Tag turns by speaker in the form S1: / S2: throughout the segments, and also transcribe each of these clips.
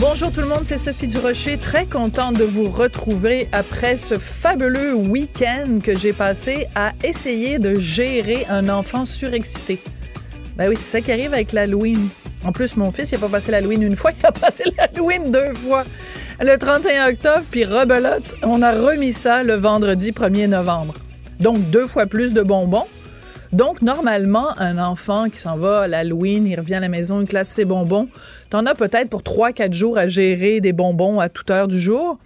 S1: Bonjour tout le monde, c'est Sophie Durocher, très contente de vous retrouver après ce fabuleux week-end que j'ai passé à essayer de gérer un enfant surexcité. Ben oui, c'est ça qui arrive avec l'Halloween. En plus, mon fils, il n'a pas passé l'Halloween une fois, il a passé l'Halloween deux fois. Le 31 octobre, puis rebelote, on a remis ça le vendredi 1er novembre. Donc, deux fois plus de bonbons. Donc, normalement, un enfant qui s'en va à l'Halloween, il revient à la maison, il classe ses bonbons, t'en as peut-être pour 3-4 jours à gérer des bonbons à toute heure du jour.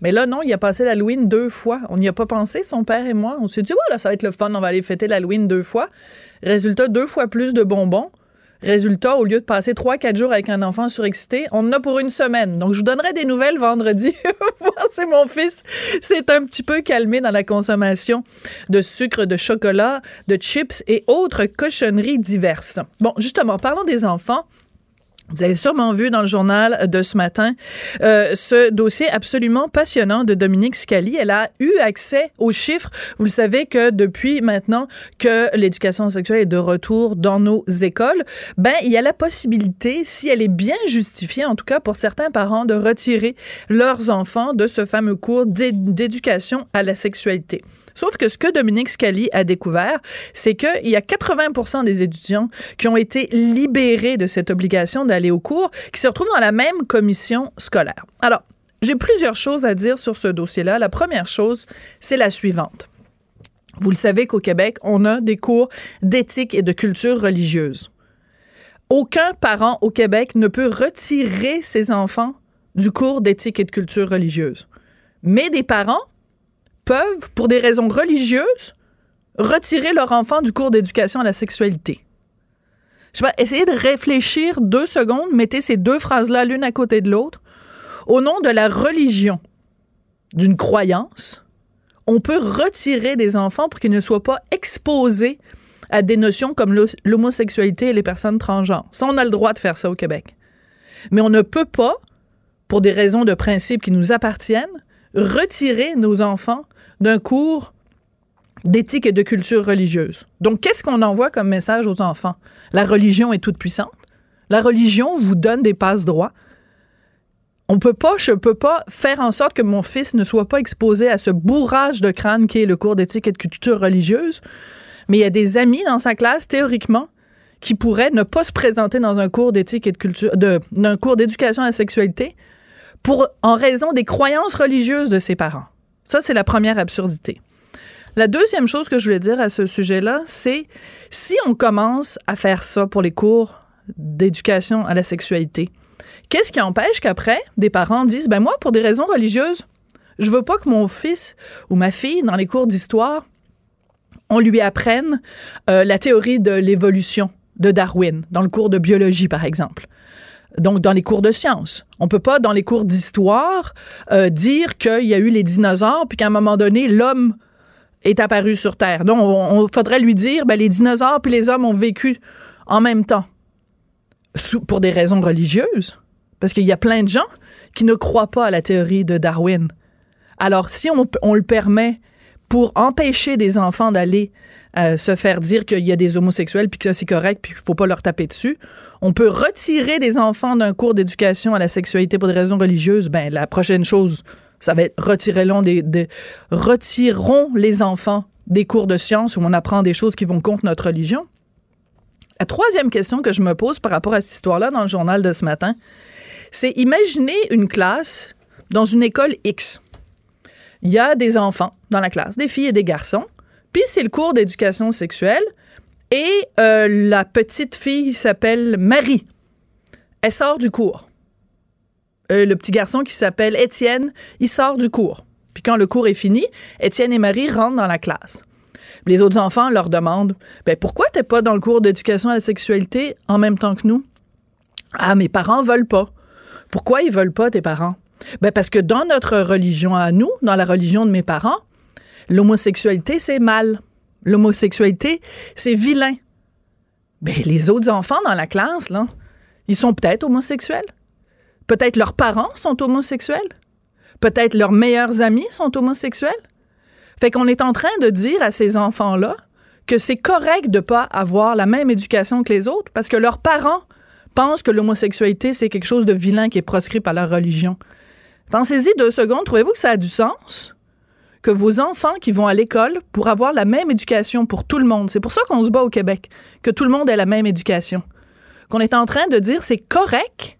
S1: Mais là, non, il a passé l'Halloween deux fois. On n'y a pas pensé, son père et moi. On s'est dit, voilà, ça va être le fun, on va aller fêter l'Halloween deux fois. Résultat, deux fois plus de bonbons. Résultat, au lieu de passer 3-4 jours avec un enfant surexcité, on en a pour une semaine. Donc, je vous donnerai des nouvelles vendredi. Voir si mon fils s'est un petit peu calmé dans la consommation de sucre, de chocolat, de chips et autres cochonneries diverses. Bon, justement, parlons des enfants. Vous avez sûrement vu dans le journal de ce matin euh, ce dossier absolument passionnant de Dominique Scali. Elle a eu accès aux chiffres. Vous le savez que depuis maintenant que l'éducation sexuelle est de retour dans nos écoles, ben il y a la possibilité, si elle est bien justifiée, en tout cas pour certains parents, de retirer leurs enfants de ce fameux cours d'éducation à la sexualité. Sauf que ce que Dominique Scali a découvert, c'est qu'il y a 80% des étudiants qui ont été libérés de cette obligation d'aller au cours, qui se retrouvent dans la même commission scolaire. Alors, j'ai plusieurs choses à dire sur ce dossier-là. La première chose, c'est la suivante. Vous le savez qu'au Québec, on a des cours d'éthique et de culture religieuse. Aucun parent au Québec ne peut retirer ses enfants du cours d'éthique et de culture religieuse. Mais des parents peuvent, pour des raisons religieuses, retirer leur enfant du cours d'éducation à la sexualité. Je sais pas, essayez de réfléchir deux secondes, mettez ces deux phrases-là l'une à côté de l'autre. Au nom de la religion, d'une croyance, on peut retirer des enfants pour qu'ils ne soient pas exposés à des notions comme l'homosexualité et les personnes transgenres. Ça, on a le droit de faire ça au Québec. Mais on ne peut pas, pour des raisons de principe qui nous appartiennent, retirer nos enfants d'un cours d'éthique et de culture religieuse. Donc, qu'est-ce qu'on envoie comme message aux enfants? La religion est toute puissante. La religion vous donne des passes droits. On peut pas, je peux pas faire en sorte que mon fils ne soit pas exposé à ce bourrage de crâne qui est le cours d'éthique et de culture religieuse. Mais il y a des amis dans sa classe, théoriquement, qui pourraient ne pas se présenter dans un cours d'éthique et de culture, d'un cours d'éducation à la sexualité pour, en raison des croyances religieuses de ses parents. Ça, c'est la première absurdité. La deuxième chose que je voulais dire à ce sujet-là, c'est si on commence à faire ça pour les cours d'éducation à la sexualité, qu'est-ce qui empêche qu'après, des parents disent, ben moi, pour des raisons religieuses, je veux pas que mon fils ou ma fille, dans les cours d'histoire, on lui apprenne euh, la théorie de l'évolution de Darwin, dans le cours de biologie, par exemple donc dans les cours de sciences. On peut pas, dans les cours d'histoire, euh, dire qu'il y a eu les dinosaures, puis qu'à un moment donné, l'homme est apparu sur Terre. Donc, on, faudrait lui dire, ben, les dinosaures puis les hommes ont vécu en même temps, pour des raisons religieuses, parce qu'il y a plein de gens qui ne croient pas à la théorie de Darwin. Alors, si on, le permet pour empêcher des enfants d'aller euh, se faire dire qu'il y a des homosexuels puis que c'est correct puis qu'il faut pas leur taper dessus. On peut retirer des enfants d'un cours d'éducation à la sexualité pour des raisons religieuses. Ben la prochaine chose, ça va être retirons des, retirons les enfants des cours de sciences où on apprend des choses qui vont contre notre religion. La troisième question que je me pose par rapport à cette histoire-là dans le journal de ce matin, c'est imaginer une classe dans une école X il y a des enfants dans la classe, des filles et des garçons. Puis c'est le cours d'éducation sexuelle. Et euh, la petite fille s'appelle Marie. Elle sort du cours. Euh, le petit garçon qui s'appelle Étienne, il sort du cours. Puis quand le cours est fini, Étienne et Marie rentrent dans la classe. Les autres enfants leur demandent ben pourquoi t'es pas dans le cours d'éducation à la sexualité en même temps que nous Ah mes parents veulent pas. Pourquoi ils veulent pas tes parents? Ben parce que dans notre religion à nous, dans la religion de mes parents, l'homosexualité, c'est mal. L'homosexualité, c'est vilain. Ben, les autres enfants dans la classe, là, ils sont peut-être homosexuels. Peut-être leurs parents sont homosexuels. Peut-être leurs meilleurs amis sont homosexuels. Fait qu'on est en train de dire à ces enfants-là que c'est correct de pas avoir la même éducation que les autres parce que leurs parents pensent que l'homosexualité, c'est quelque chose de vilain qui est proscrit par leur religion. Pensez-y deux secondes. Trouvez-vous que ça a du sens? Que vos enfants qui vont à l'école pour avoir la même éducation pour tout le monde, c'est pour ça qu'on se bat au Québec, que tout le monde ait la même éducation. Qu'on est en train de dire c'est correct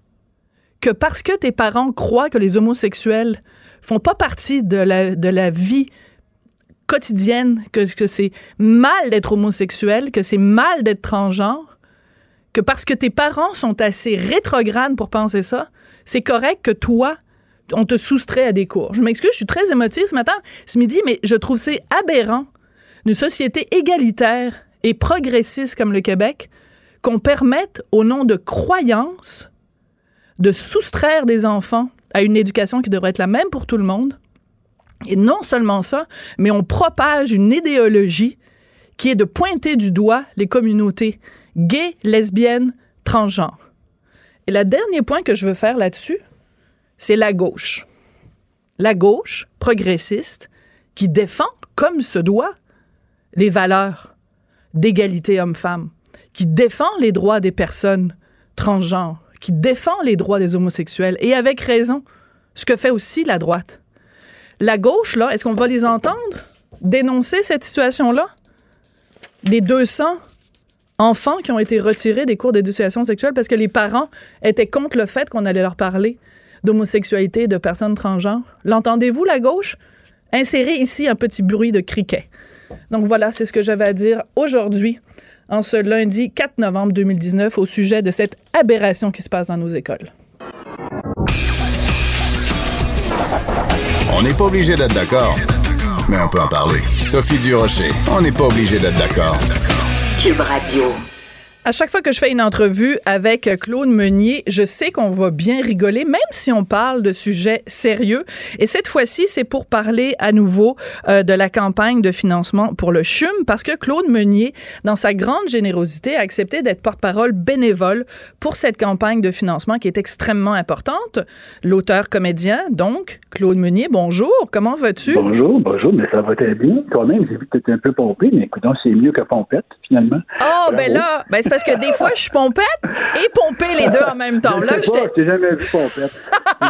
S1: que parce que tes parents croient que les homosexuels font pas partie de la, de la vie quotidienne, que, que c'est mal d'être homosexuel, que c'est mal d'être transgenre, que parce que tes parents sont assez rétrogrades pour penser ça, c'est correct que toi, on te soustrait à des cours. Je m'excuse, je suis très émotive ce matin, ce midi, mais je trouve c'est aberrant d'une société égalitaire et progressiste comme le Québec qu'on permette, au nom de croyances, de soustraire des enfants à une éducation qui devrait être la même pour tout le monde. Et non seulement ça, mais on propage une idéologie qui est de pointer du doigt les communautés gays, lesbiennes, transgenres. Et le dernier point que je veux faire là-dessus, c'est la gauche. La gauche progressiste qui défend, comme se doit, les valeurs d'égalité homme-femme, qui défend les droits des personnes transgenres, qui défend les droits des homosexuels, et avec raison, ce que fait aussi la droite. La gauche, là, est-ce qu'on va les entendre dénoncer cette situation-là? Des 200 enfants qui ont été retirés des cours d'éducation sexuelle parce que les parents étaient contre le fait qu'on allait leur parler d'homosexualité, de personnes transgenres. L'entendez-vous, la gauche? Insérez ici un petit bruit de criquet. Donc voilà, c'est ce que j'avais à dire aujourd'hui, en ce lundi 4 novembre 2019, au sujet de cette aberration qui se passe dans nos écoles.
S2: On n'est pas obligé d'être d'accord, mais on peut en parler. Sophie Durocher, on n'est pas obligé d'être d'accord.
S3: Cube Radio.
S1: À chaque fois que je fais une entrevue avec Claude Meunier, je sais qu'on va bien rigoler, même si on parle de sujets sérieux. Et cette fois-ci, c'est pour parler à nouveau euh, de la campagne de financement pour le CHUM, parce que Claude Meunier, dans sa grande générosité, a accepté d'être porte-parole bénévole pour cette campagne de financement qui est extrêmement importante. L'auteur-comédien, donc, Claude Meunier, bonjour, comment vas-tu?
S4: Bonjour, bonjour, mais ça va très bien. Toi-même, j'ai vu que tu étais un peu pompé, mais écoute, c'est mieux que pompette, finalement.
S1: Oh, ben là, ben c'est parce que des fois, je suis pompette et pompée les deux en même temps. Là,
S4: je t'ai jamais vu pompette.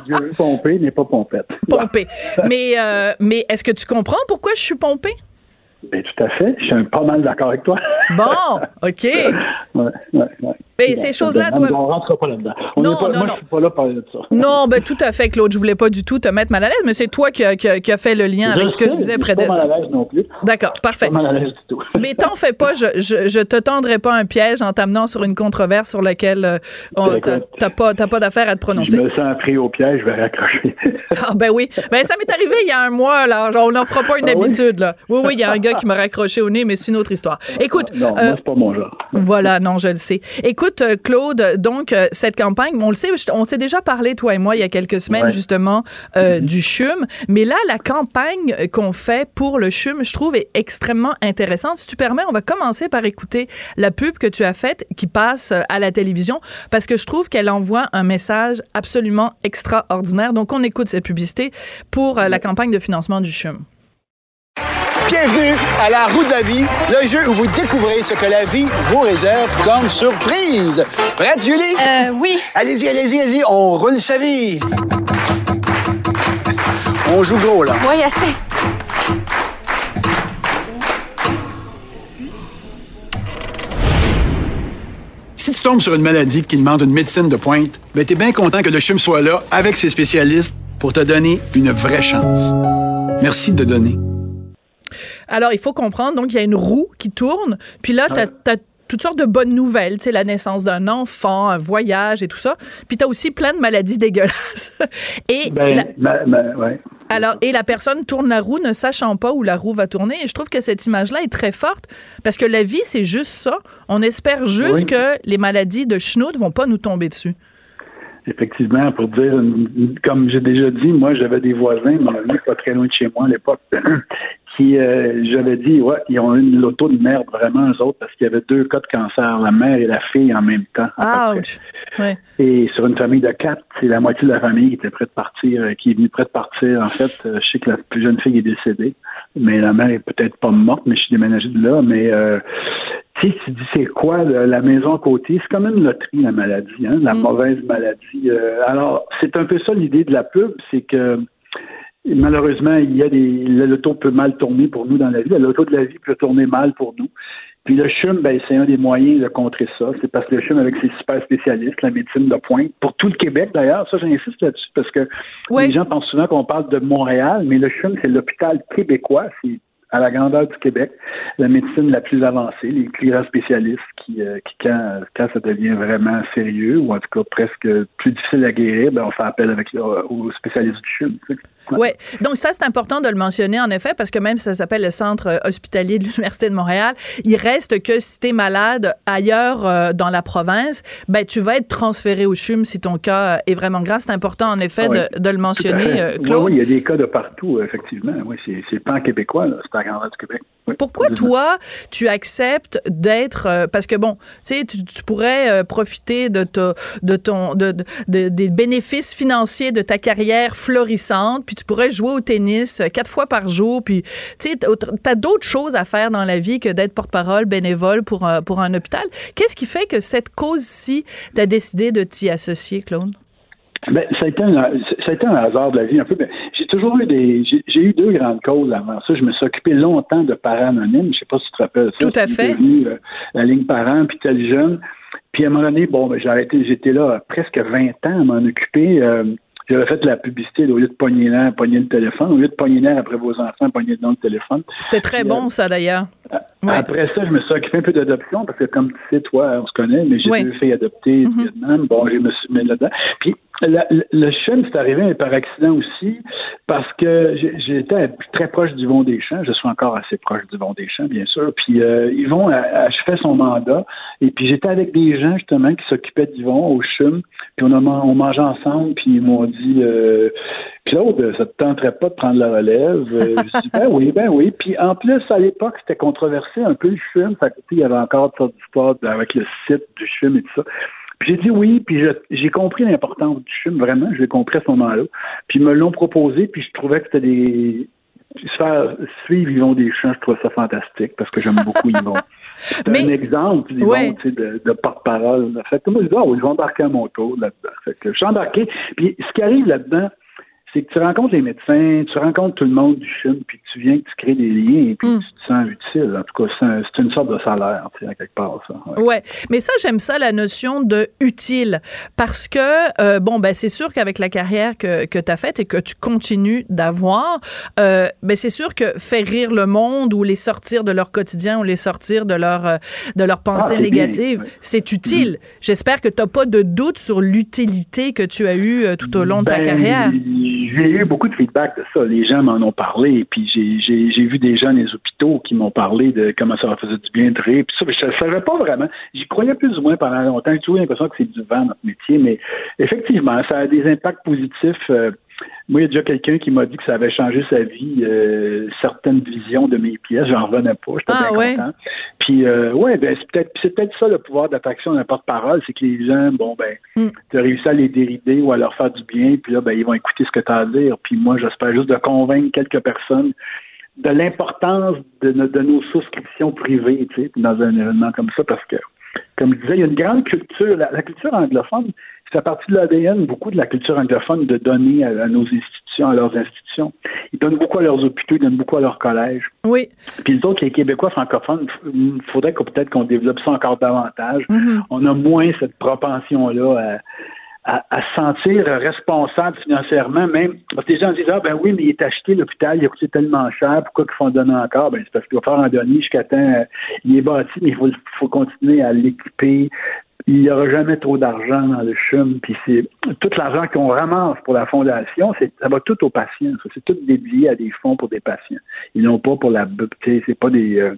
S4: J'ai vu pomper, mais pas pompette.
S1: Pompée. Mais, euh, mais est-ce que tu comprends pourquoi je suis pompée?
S4: Ben, tout à fait. Je suis pas mal d'accord avec toi.
S1: Bon, OK.
S4: ouais, ouais, ouais.
S1: Mais ces choses-là doivent.
S4: On rentre pas là-dedans. On
S1: non,
S4: pas,
S1: non,
S4: moi,
S1: non.
S4: je suis pas là pour parler de ça.
S1: Non, ben tout à fait, Claude. Je voulais pas du tout te mettre mal à l'aise, mais c'est toi qui a, qui, a, fait le lien avec ce que je disais près
S4: d'être. pas mal à l'aise non plus.
S1: D'accord, parfait.
S4: Pas mal à l'aise du tout.
S1: mais t'en fais pas, je, je, je, te tendrai pas un piège en t'amenant sur une controverse sur laquelle euh, on, t'as pas, pas d'affaire à te prononcer.
S4: Je me sens pris au piège, je vais raccrocher.
S1: ah, ben oui. Ben, ça m'est arrivé il y a un mois, là. Genre, on n'en fera pas une
S4: Ah oui?
S1: habitude, là. Oui, oui, il y a un gars qui m'a raccroché au nez, mais c'est une autre histoire. Écoute.
S4: Non,
S1: euh,
S4: c'est pas mon genre.
S1: Voilà, non, je le sais. Écoute, euh, Claude, donc, euh, cette campagne, on le sait, on s'est déjà parlé, toi et moi, il y a quelques semaines,
S4: Ouais.
S1: justement, euh,
S4: Mm-hmm.
S1: du CHUM. Mais là, la campagne qu'on fait pour le CHUM, je trouve, est extrêmement intéressante. Si tu permets, on va commencer par écouter la pub que tu as faite qui passe à la télévision parce que je trouve qu'elle envoie un message absolument extraordinaire. Donc, on écoute cette publicité pour la campagne de financement du CHUM.
S5: Bienvenue à la roue de la vie, le jeu où vous découvrez ce que la vie vous réserve comme surprise. Prête, Julie?
S6: Euh, oui.
S5: Allez-y, allez-y, allez-y, on roule sa vie. On joue gros, là.
S6: Oui, assez.
S5: Si tu tombes sur une maladie qui demande une médecine de pointe, ben t'es bien content que le CHUM soit là avec ses spécialistes pour te donner une vraie chance. Merci de donner.
S1: Alors, il faut comprendre, donc, il y a une roue qui tourne, puis là, tu as, toutes sortes de bonnes nouvelles, tu sais, la naissance d'un enfant, un voyage et tout ça. Puis tu as aussi plein de maladies dégueulasses. et
S4: Ben,
S1: la,
S4: ouais.
S1: alors, et la personne tourne la roue ne sachant pas où la roue va tourner. Et je trouve que cette image-là est très forte parce que la vie, c'est juste ça. On espère juste
S4: Oui.
S1: que les maladies de schnout vont pas nous tomber dessus.
S4: Effectivement, pour dire, comme j'ai déjà dit, moi, j'avais des voisins, mon ami, pas très loin de chez moi à l'époque, qui, euh, j'avais dit, ouais, ils ont une loto de merde, vraiment, eux autres, parce qu'il y avait deux cas de cancer, la mère et la fille en même temps.
S1: Ouch! Ouais.
S4: Et sur une famille de quatre, c'est la moitié de la famille qui était prête de partir, euh, qui est venue prête de partir. En fait, euh, je sais que la plus jeune fille est décédée, mais la mère est peut-être pas morte, mais je suis déménagé de là. Mais euh, tu sais, tu dis c'est quoi la maison à côté? C'est comme une loterie, la maladie, hein, la
S1: Mm.
S4: mauvaise maladie. Euh, alors, c'est un peu ça l'idée de la pub, c'est que malheureusement, il y a des. Le loto peut mal tourner pour nous dans la vie. Le loto de la vie peut tourner mal pour nous. Puis le CHUM, ben, c'est un des moyens de contrer ça. C'est parce que le CHUM, avec ses super spécialistes, la médecine de pointe, pour tout le Québec d'ailleurs, ça j'insiste là-dessus parce que les gens pensent souvent qu'on parle de Montréal, mais le CHUM, c'est l'hôpital québécois. C'est à la grandeur du Québec, la médecine la plus avancée, les grands spécialistes qui, euh, qui quand, quand ça devient vraiment sérieux, ou en tout cas presque plus difficile à guérir, ben, on fait appel avec aux spécialistes du CHUM. tu sais.
S1: Ouais. Donc ça, c'est important de le mentionner, en effet, parce que même si ça s'appelle le Centre euh, hospitalier de l'Université de Montréal, il reste que si tu es malade ailleurs euh, dans la province, ben tu vas être transféré au CHUM si ton cas est vraiment grave. C'est important, en effet,
S4: Ah
S1: de, de le mentionner,
S4: Oui,
S1: Claude.
S4: oui, il y a des cas de partout, effectivement. Oui, c'est, c'est pas en québécois, là, c'est la grandeur du Québec. Oui.
S1: Pourquoi toi, tu acceptes d'être euh, parce que bon, tu sais, tu, pourrais euh, profiter de ta, de ton de, de- de- des bénéfices financiers de ta carrière florissante, puis tu pourrais jouer au tennis euh, quatre fois par jour, puis tu sais, t'as d'autres choses à faire dans la vie que d'être porte-parole bénévole pour un, pour un hôpital. Qu'est-ce qui fait que cette cause-ci, t'as décidé de t'y associer, Claude?
S4: Ben, ça, a été un, ça a été un hasard de la vie un peu. J'ai toujours eu des. J'ai, eu deux grandes causes avant ça. Je me suis occupé longtemps de parents anonymes. Je sais pas si tu te rappelles ça.
S1: Tout à fait.
S4: devenu, euh, la ligne parents, puis tel jeune. Puis à un moment donné, bon, ben, j'ai arrêté. J'étais là presque 20 ans à m'en occuper. Euh, j'avais fait de la publicité au lieu de pogner l'air, pogner le téléphone. Au lieu de pogner l'air après vos enfants, pogner dans le téléphone.
S1: C'était très bon,
S4: euh,
S1: ça, d'ailleurs. Ouais.
S4: Après ça, je me suis occupé un peu d'adoption parce que, comme tu sais, toi, on se connaît, mais j'ai
S1: Oui.
S4: deux filles adoptées du
S1: Mhm.
S4: Vietnam. Bon, je me suis mis là-dedans. Puis, la- le, le CHUM, c'est arrivé par accident aussi parce que j'étais très proche d'Yvon Deschamps. Je suis encore assez proche d'Yvon Deschamps, bien sûr. Puis, euh, Yvon a- achevait son mandat. Et puis, j'étais avec des gens, justement, qui s'occupaient d'Yvon au CHUM. Puis, on, a, on mangeait ensemble. Puis, ils m'ont dit... Euh, Claude, ça te tenterait pas de prendre la relève? Euh, je dis, ben oui, ben oui. Puis en plus, à l'époque, c'était controversé un peu le film. Sais, il y avait encore sortes d'histoires avec le site du film et tout ça. Puis j'ai dit oui, puis j'ai compris l'importance du film, vraiment. Je l'ai compris à ce moment-là. Puis ils me l'ont proposé, puis je trouvais que c'était des... Se faire suivre Yvon Deschamps, je trouvais ça fantastique parce que j'aime beaucoup Yvon. C'est un exemple Yvon,
S1: Ouais.
S4: tu sais, de, de porte-parole. Fait que moi, je dis, oui, je vais embarquer à mon tour là-dedans. Fait que je suis embarqué. Puis ce qui arrive là-dedans, c'est que tu rencontres les médecins, tu rencontres tout le monde du CHUM, puis tu viens, tu crées des liens, et puis
S1: Mm.
S4: tu te sens utile. En tout cas, c'est un- c'est une sorte de salaire, tu sais, à quelque part, ça. ouais.
S1: Ouais, mais ça j'aime ça la notion de utile parce que euh, bon ben c'est sûr qu'avec la carrière que que tu as faite et que tu continues d'avoir euh, ben c'est sûr que faire rire le monde ou les sortir de leur quotidien ou les sortir de leur euh, de
S4: bien,
S1: négatives,
S4: ouais. Mm-hmm.
S1: c'est utile. J'espère que tu pas de doute sur l'utilité que tu as eue euh, tout au long de ta
S4: Ben,
S1: carrière.
S4: J'ai eu beaucoup de feedback de ça. Les gens m'en ont parlé, puis j'ai- vu des gens dans les hôpitaux qui m'ont parlé de comment ça leur faisait du bien de rire. Puis ça, je ne savais pas vraiment. J'y croyais plus ou moins pendant longtemps. J'ai toujours l'impression que c'est du vent, notre métier, mais effectivement, ça a des impacts positifs. Euh, moi, il y a déjà quelqu'un qui m'a dit que ça avait changé sa vie, euh, certaines visions de mes pièces. J'en revenais pas. J'étais
S1: Ah,
S4: bien
S1: ouais?
S4: content. Puis, euh, ouais, ben, c'est peut-être c'est peut-être ça le pouvoir d'attraction d'un porte-parole, c'est que les gens, bon, ben,
S1: Mm.
S4: tu as réussi à les dérider ou à leur faire du bien, puis là, ben, ils vont écouter ce que tu as à dire. Puis moi, j'espère juste de convaincre quelques personnes de l'importance de, de nos souscriptions privées, tu sais, dans un événement comme ça, parce que, comme je disais, il y a une grande culture, la, la culture anglophone, ça fait partie de l'ADN, beaucoup de la culture anglophone, de donner à, à nos institutions, à leurs institutions. Ils donnent beaucoup à leurs hôpitaux, ils donnent beaucoup à leurs collèges.
S1: Oui.
S4: Puis les autres, les Québécois francophones, il faudrait qu'on peut-être qu'on développe ça encore davantage.
S1: Mhm.
S4: On a moins cette propension-là à, à, à se sentir responsable financièrement, même parce que les gens disent Ah ben oui, mais il est acheté l'hôpital, il a coûté tellement cher, pourquoi qu'il faut en donner encore? Ben c'est parce qu'il va faire en donner jusqu'à temps. euh, il est bâti, mais il faut, faut continuer à l'équiper. Il n'y aura jamais trop d'argent dans le CHUM, puis c'est tout l'argent qu'on ramasse pour la fondation, c'est ça va tout aux patients. C'est tout dédié à des fonds pour des patients. Ils n'ont pas pour la c'est pas des euh,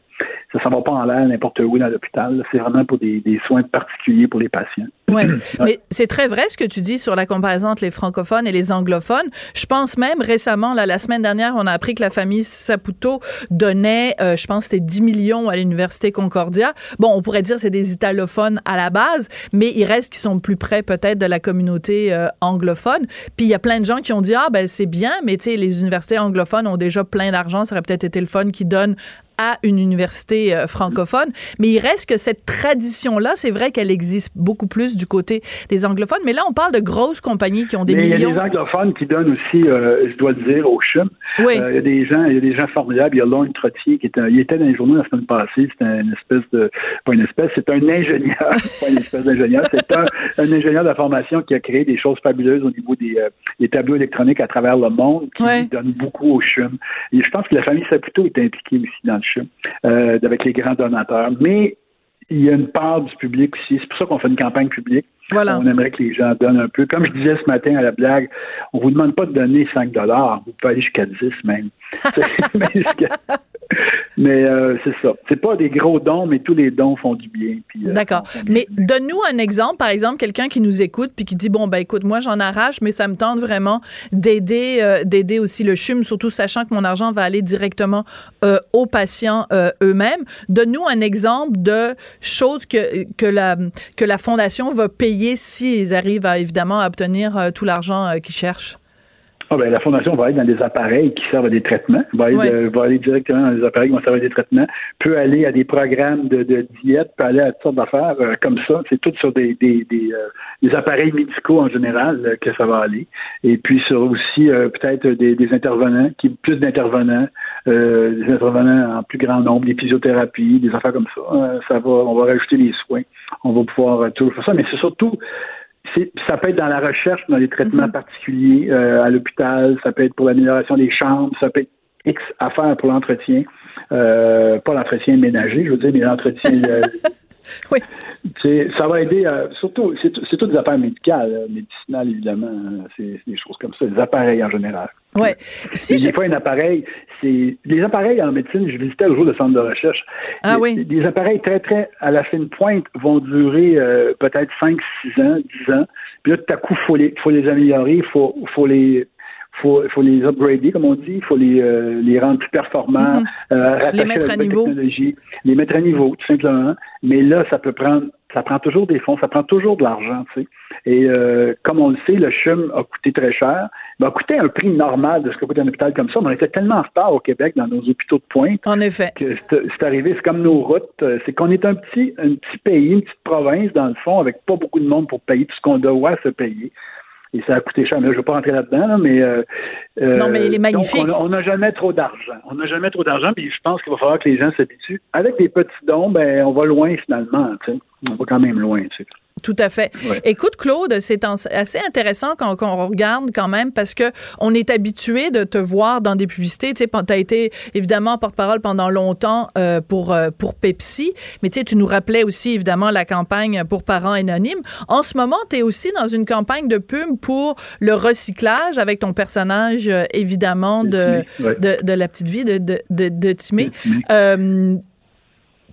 S4: ça ne va pas en l'air n'importe où dans l'hôpital. C'est vraiment pour des, des soins particuliers pour les patients.
S1: Ouais. Mais c'est très vrai ce que tu dis sur la comparaison entre les francophones et les anglophones. Je pense même récemment, là, la semaine dernière, on a appris que la famille Saputo donnait, euh, je pense, c'était 10 millions à l'université Concordia. Bon, on pourrait dire c'est des italophones à la base, mais il reste qui sont plus près peut-être de la communauté euh, anglophone. Puis il y a plein de gens qui ont dit ah ben c'est bien, mais tu sais les universités anglophones ont déjà plein d'argent, ça aurait peut-être été le fun qui donnent à une université euh, francophone. Mais il reste que cette tradition-là, c'est vrai qu'elle existe beaucoup plus du côté des anglophones. Mais là, on parle de grosses compagnies qui ont des millions.
S4: Il y a des anglophones qui donnent aussi, euh, je dois le dire, au CHUM.
S1: Oui.
S4: Euh, il y a des gens, il y a des gens formidables. Il y a Lorne Trottier qui était, il était dans les journaux la semaine passée. C'est une espèce de, pas une espèce, c'est un ingénieur, pas une espèce d'ingénieur. C'est un, un, ingénieur de formation qui a créé des choses fabuleuses au niveau des, des tableaux électroniques à travers le monde, qui
S1: Ouais.
S4: donne beaucoup au CHUM. Et je pense que la famille Saputo est impliquée aussi dans le Euh, avec les grands donateurs. Mais il y a une part du public aussi. C'est pour ça qu'on fait une campagne publique.
S1: Voilà.
S4: On aimerait que les gens donnent un peu. Comme je disais ce matin à la blague, on vous demande pas de donner 5 dollars. Vous pouvez aller jusqu'à 10 même. mais euh, c'est ça. C'est pas des gros dons, mais tous les dons font du bien. euh,
S1: D'accord. Mais donne-nous un exemple, par exemple, quelqu'un qui nous écoute puis qui dit bon ben écoute, moi j'en arrache, mais ça me tente vraiment d'aider, euh, d'aider aussi le CHUM, surtout sachant que mon argent va aller directement aux patients eux-mêmes. Donne-nous un exemple de choses que que la que la fondation va payer s'ils arrivent à évidemment à obtenir tout l'argent qu'ils cherchent.
S4: Ah, ben, la Fondation va aller dans des appareils qui servent à des traitements, va va aller directement dans des appareils qui vont servir à des traitements, peut aller à des programmes de, de diète, peut aller à toutes sortes d'affaires euh, comme ça. C'est tout sur des, des, des, euh, des appareils médicaux en général euh, que ça va aller. Et puis sur aussi euh, peut-être des, des intervenants, qui plus d'intervenants, euh, des intervenants en plus grand nombre, des physiothérapies, des affaires comme ça. Ça va, on va rajouter les soins. On va pouvoir toujours faire ça, mais c'est surtout ça peut être dans la recherche, dans les traitements particuliers euh, à l'hôpital, ça peut être pour l'amélioration des chambres, ça peut être X affaires pour l'entretien, euh, pas l'entretien ménager, je veux dire, mais l'entretien. euh,
S1: Oui.
S4: c'est- ça va aider, à- surtout, c'est toutes des affaires médicales, euh, médicinales évidemment, hein, c'est des choses comme ça, des appareils en général.
S1: Ouais. Si
S4: des fois, un appareil, c'est. Les appareils en médecine, je visitais le jour le centre de recherche.
S1: Ah
S4: Les-
S1: oui.
S4: Des appareils très, très à la fine pointe vont durer euh, peut-être 5, 6 ans, 10 ans. Puis là, tout à coup, il faut les, faut les améliorer, il faut, faut les. Faut, faut les upgrader, comme on dit, il faut les, euh, les rendre plus performants, euh, rattacher
S1: mettre à
S4: nouvelle
S1: niveau.
S4: technologie, les mettre à niveau, tout simplement. Mais là, ça peut prendre, ça prend toujours des fonds, ça prend toujours de l'argent, tu sais. Et euh, comme on le sait, le CHUM a coûté très cher. Il a coûté un prix normal de ce que coûte un hôpital comme ça. Mais on était tellement en retard au Québec dans nos hôpitaux de pointe
S1: en effet.
S4: que c'est c'est arrivé, c'est comme nos routes. euh, C'est qu'on est un petit, un petit pays, une petite province, dans le fond, avec pas beaucoup de monde pour payer tout ce qu'on doit se payer. Et ça a coûté cher. Mais là, je ne vais pas rentrer là-dedans, là, mais. euh,
S1: Non, mais il est magnifique.
S4: on n'a jamais trop d'argent. On n'a jamais trop d'argent, puis je pense qu'il va falloir que les gens s'habituent. Avec des petits dons, ben, on va loin finalement. On va quand même loin. tu sais.
S1: Tout à fait.
S4: Ouais.
S1: Écoute, Claude, c'est assez intéressant quand, quand on regarde quand même parce que on est habitué de te voir dans des publicités. Tu as été évidemment porte-parole pendant longtemps euh, pour, euh, pour Pepsi, mais tu sais, tu nous rappelais aussi évidemment la campagne pour parents anonymes. En ce moment, tu es aussi dans une campagne de pub pour le recyclage avec ton personnage, euh, évidemment, de, de, de la petite vie de, de, de, Timé.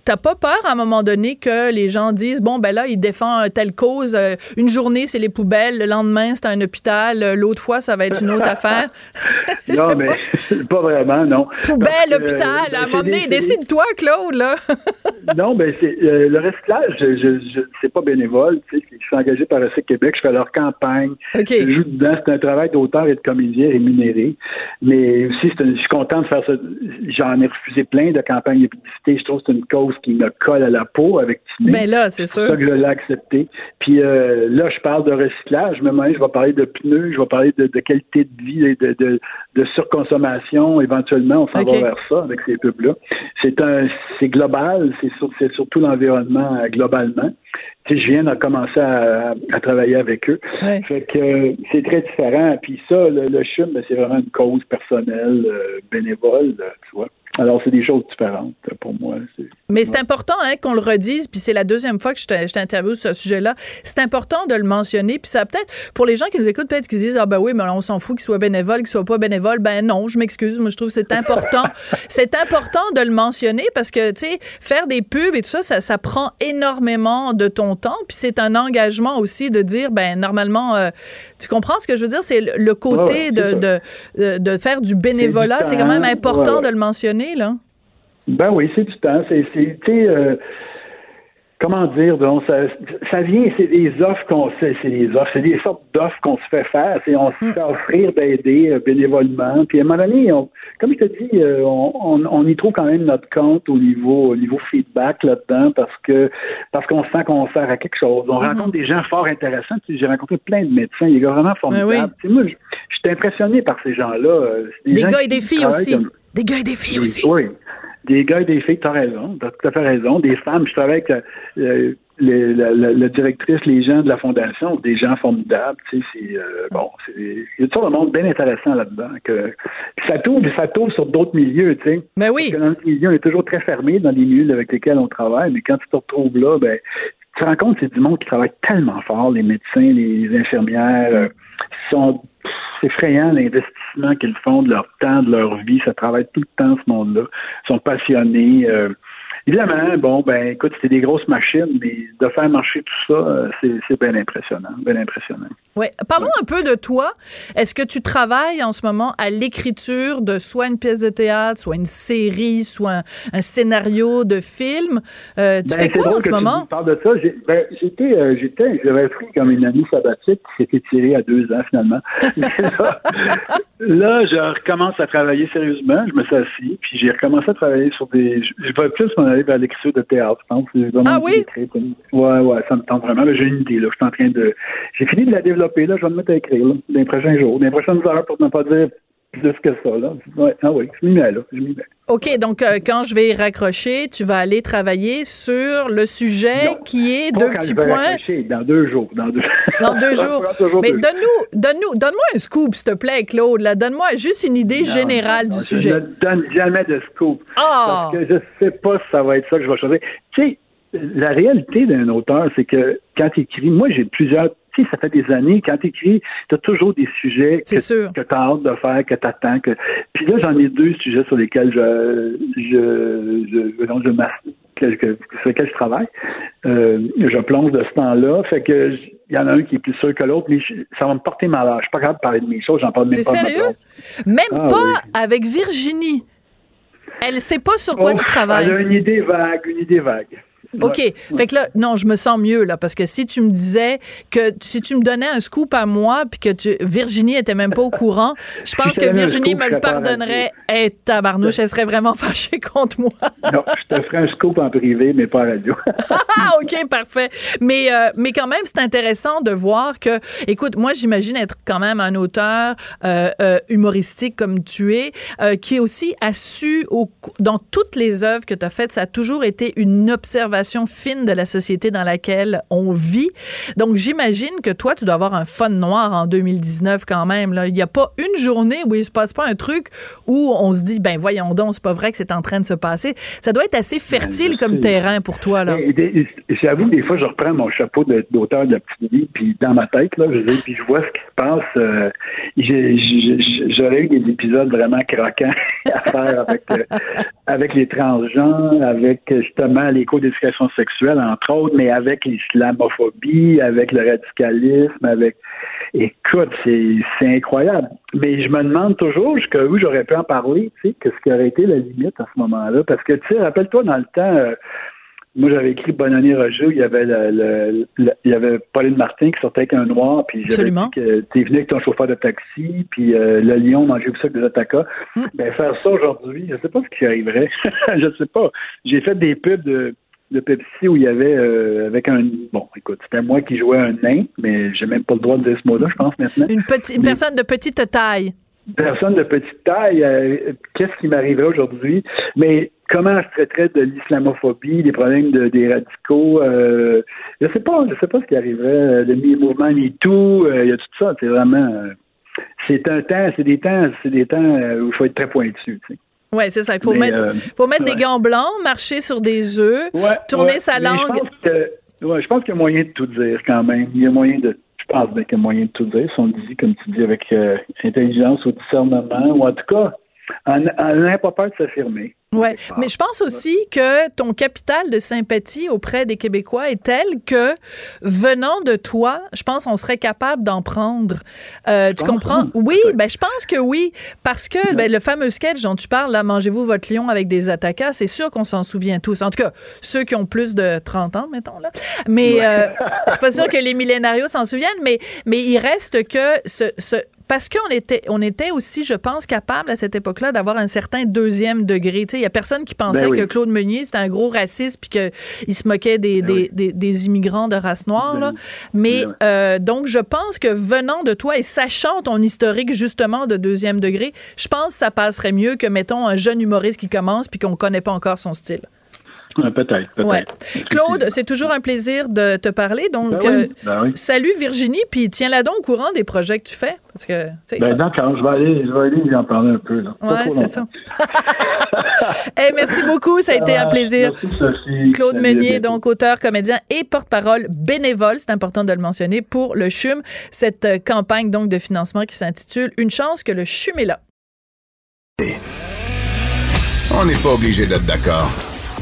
S1: T'as pas peur à un moment donné que les gens disent bon ben là il défend euh, telle cause euh, une journée c'est les poubelles le lendemain c'est un hôpital euh, l'autre fois ça va être une autre affaire?
S4: Non, mais pas vraiment, non.
S1: poubelle hôpital
S4: ben,
S1: à un moment donné
S4: des-
S1: décide-toi Claude là
S4: Non, ben c'est euh, le recyclage, je, je, je- c'est pas bénévole. Tu sais, je suis engagé par Recyc Québec, je fais leur campagne,
S1: ok
S4: je joue dedans. C'est un travail d'auteur et de comédien rémunéré. Mais aussi, un- je suis content de faire ça. J'en ai refusé plein de campagnes de publicité. Je trouve que c'est une cause qui me colle à la peau avec Timé.
S1: ben là c'est sûr
S4: ça que je l'ai accepté. Puis euh, là, je parle de recyclage, mais moi, je vais parler de pneus, je vais parler de, de qualité de vie, et de, de, de surconsommation. Éventuellement, on s'en va vers ça avec ces pubs-là. C'est un, c'est global, c'est, sur- c'est surtout l'environnement euh, globalement. Tu sais, je viens de commencer à, à travailler avec eux.
S1: Ouais.
S4: Fait que euh, c'est très différent. Puis ça, le, le CHUM, ben, c'est vraiment une cause personnelle, euh, bénévole, tu vois. Alors, c'est des choses différentes pour moi.
S1: Mais c'est important hein, qu'on le redise, puis c'est la deuxième fois que je t'interviewe sur ce sujet-là. C'est important de le mentionner, puis ça peut-être, pour les gens qui nous écoutent, peut-être qu'ils disent, ah ben oui, mais on s'en fout qu'il soit bénévole, qu'il soit pas bénévole. Ben non, je m'excuse, moi je trouve que c'est important. c'est important de le mentionner parce que, tu sais, faire des pubs et tout ça, ça, ça prend énormément de ton temps, puis c'est un engagement aussi de dire, ben normalement, euh, tu comprends ce que je veux dire? C'est le côté de, de, de, faire du bénévolat, c'est quand même important de le mentionner, là?
S4: Ben oui, c'est du temps. C'est, euh, comment dire, donc, ça, ça vient, c'est des offres qu'on c'est, c'est des offres, c'est des sortes d'offres qu'on se fait faire. C'est, on se mm. fait offrir d'aider euh, bénévolement. Puis à un moment donné, comme je te dis, euh, on, on, y trouve quand même notre compte au niveau, au niveau feedback là-dedans parce que parce qu'on sent qu'on sert à quelque chose. On mm-hmm. rencontre des gens fort intéressants. J'ai rencontré plein de médecins, il a vraiment ben formidables. Moi, je, suis impressionné par ces gens-là.
S1: Des, gars et des filles aussi. Des gars et des filles aussi.
S4: Oui des gars et des filles, tu as raison, tu as tout à fait raison. Des femmes, je travaille avec euh, la, directrice, les gens de la fondation, des gens formidables. Tu sais, c'est euh, bon, il y a tout un monde bien intéressant là-dedans. Que ça tourne, ça tourne sur d'autres milieux, tu sais.
S1: Mais ben oui.
S4: Parce que dans notre milieu, on est toujours très fermé dans les milieux avec lesquels on travaille, mais quand tu te retrouves là, ben te rends compte c'est du monde qui travaille tellement fort, les médecins, les infirmières, euh, sont c'est effrayant l'investissement qu'ils font de leur temps, de leur vie. Ça travaille tout le temps, ce monde-là. Ils sont passionnés. Euh, Évidemment, bon, ben, écoute, c'était des grosses machines, mais de faire marcher tout ça, euh, c'est bien impressionnant, bien impressionnant.
S1: Oui. Parlons un peu de toi. Est-ce que tu travailles en ce moment à l'écriture de soit une pièce de théâtre, soit une série, soit un, scénario de film? Euh, tu ben, fais quoi en ce moment?
S4: Tu parles de ça. Ben, j'étais, euh, j'étais, j'avais pris comme une année sabbatique qui s'était tirée à deux ans finalement. là, je recommence à travailler sérieusement. Je me suis assis, puis j'ai recommencé à travailler sur des. Je vais plus m'en aller vers l'écriture de théâtre, je pense.
S1: Ah oui?
S4: Ouais, ouais, ça me tente vraiment. J'ai une idée, là. Je suis en train de. J'ai fini de la développer, là. Je vais me mettre à écrire, là, dans les prochains jours, dans les prochaines heures, pour ne pas dire plus que ça, là. Ouais, ah oui, je m'y mets, là. Je m'y mets.
S1: OK, donc euh, quand je vais raccrocher, tu vas aller travailler sur le sujet qui est deux petits points.
S4: Dans deux jours. Dans deux,
S1: dans deux jours. Mais donne-nous, donne-nous, donne-moi un scoop, s'il te plaît, Claude. Là, donne-moi juste une idée générale du sujet.
S4: Je ne donne jamais de scoop.
S1: Ah!
S4: Parce que je sais pas si ça va être ça que je vais choisir. Tu sais, la réalité d'un auteur, c'est que quand il écrit, moi j'ai plusieurs ça fait des années, quand tu écris, tu as toujours des sujets que, que tu as hâte de faire, que tu attends. Que... Puis là, j'en ai deux sujets sur lesquels je, je, je, sur lesquels je travaille. Euh, je plonge de ce temps-là. Fait que il y en a un qui est plus sûr que l'autre, mais ça va me porter malheur. Je suis pas capable de parler de mes choses, j'en parle même pas.
S1: sérieux? Même ah pas avec Virginie. Elle sait pas sur quoi tu travailles.
S4: Elle a une idée vague, une idée vague.
S1: OK. Fait que là, non, je me sens mieux, là, parce que si tu me disais que si tu me donnais un scoop à moi, puis que tu, Virginie était même pas au courant, je pense que Virginie me le pardonnerait. Et hey, tabarnouche, elle serait vraiment fâchée contre moi.
S4: non, je te ferai un scoop en privé, mais pas à radio.
S1: ah, OK, parfait. Mais, euh, mais quand même, c'est intéressant de voir que, écoute, moi, j'imagine être quand même un auteur euh, euh, humoristique comme tu es, qui est aussi a su, au, dans toutes les œuvres que tu as faites, ça a toujours été une observation fine de la société dans laquelle on vit. Donc, j'imagine que toi, tu dois avoir un fun noir en 2019 quand même. Là. Il n'y a pas une journée où il se passe pas un truc où on se dit, ben voyons donc, c'est pas vrai que c'est en train de se passer. Ça doit être assez ben, fertile comme terrain pour toi. là.
S4: J'avoue, des fois, je reprends mon chapeau d'auteur de la petite vie, puis dans ma tête, là, je, puis je vois ce qui se passe. Euh, j'aurais eu des épisodes vraiment croquants à faire avec, euh, avec les transgenres, avec justement les cours d'éducation sexuelle, entre autres, mais avec l'islamophobie, avec le radicalisme, avec. Écoute, c'est incroyable. Mais je me demande toujours jusqu'où j'aurais pu en parler, tu sais, qu'est-ce qui aurait été la limite à ce moment-là. Parce que, tu sais, rappelle-toi, dans le temps, euh, moi, j'avais écrit Bonne année Roger, il y avait le, il y avait Pauline Martin qui sortait avec un noir, puis j'avais dit que t'es venu avec ton chauffeur de taxi, puis euh, le lion mangeait ça avec des attaquants. Hmm. Ben, faire ça aujourd'hui, je sais pas ce qui arriverait. je sais pas. J'ai fait des pubs de de Pepsi où il y avait euh, avec un bon écoute c'était moi qui jouais un nain mais j'ai même pas le droit de dire ce mot-là je pense maintenant.
S1: Une petite une personne de petite taille.
S4: une personne de petite taille euh, qu'est-ce qui m'arriverait aujourd'hui? Mais comment je traiterais de l'islamophobie des problèmes de, des radicaux euh, je sais pas je sais pas ce qui arriverait le mouvement MeToo il y a tout ça c'est vraiment c'est un temps c'est des temps c'est des temps où il faut être très pointu tu sais.
S1: Oui, c'est ça. Il faut mettre,
S4: euh,
S1: faut mettre des gants blancs, marcher sur des œufs,
S4: Ouais,
S1: tourner
S4: ouais.
S1: sa
S4: Mais
S1: langue.
S4: Je pense que, ouais, je pense qu'il y a moyen de tout dire quand même. Il y a moyen de. Je pense bien qu'il y a moyen de tout dire. Si on le dit, comme tu dis, avec euh, intelligence ou discernement, ou en tout cas, en n'ayant pas peur de s'affirmer.
S1: Ouais,
S4: part.
S1: mais je pense aussi que ton capital de sympathie auprès des Québécois est tel que venant de toi, je pense qu'on serait capable d'en prendre. Euh, tu comprends? Oui, ben je pense que oui, parce que ben, le fameux sketch dont tu parles, là, mangez-vous votre lion avec des attaquants, c'est sûr qu'on s'en souvient tous. En tout cas, ceux qui ont plus de 30 ans, mettons là. Mais
S4: Ouais.
S1: euh, je suis pas sûre que les millénarios s'en souviennent, mais mais il reste que ce, ce parce qu'on était, on était aussi, je pense, capable à cette époque-là d'avoir un certain deuxième degré. Tu sais, il y a personne qui pensait
S4: Ben oui.
S1: que Claude Meunier c'était un gros raciste puis qu'il se moquait des,
S4: Ben
S1: des,
S4: oui.
S1: des, des immigrants de race noire.
S4: Ben
S1: là. Mais
S4: Ben oui.
S1: euh, donc, je pense que venant de toi et sachant ton historique justement de deuxième degré, je pense que ça passerait mieux que mettons un jeune humoriste qui commence puis qu'on connaît pas encore son style.
S4: Ouais, peut-être, peut-être.
S1: Ouais. Claude, c'est toujours un plaisir de te parler. Donc,
S4: Ben oui,
S1: euh,
S4: ben oui.
S1: salut Virginie, puis tiens-la donc au courant des projets que tu fais. Parce que,
S4: Ben, d'accord, je vais aller, je vais aller lui en parler un peu. Là.
S1: Ouais, c'est ça. Eh, merci beaucoup, ça a été un
S4: Ah,
S1: plaisir.
S4: Merci, Sophie.
S1: Claude
S4: Salut,
S1: Meunier, donc auteur, comédien et porte-parole bénévole, c'est important de le mentionner, pour le CHUM, cette euh, campagne donc de financement qui s'intitule Une chance que le CHUM est là.
S2: On n'est pas obligé d'être d'accord.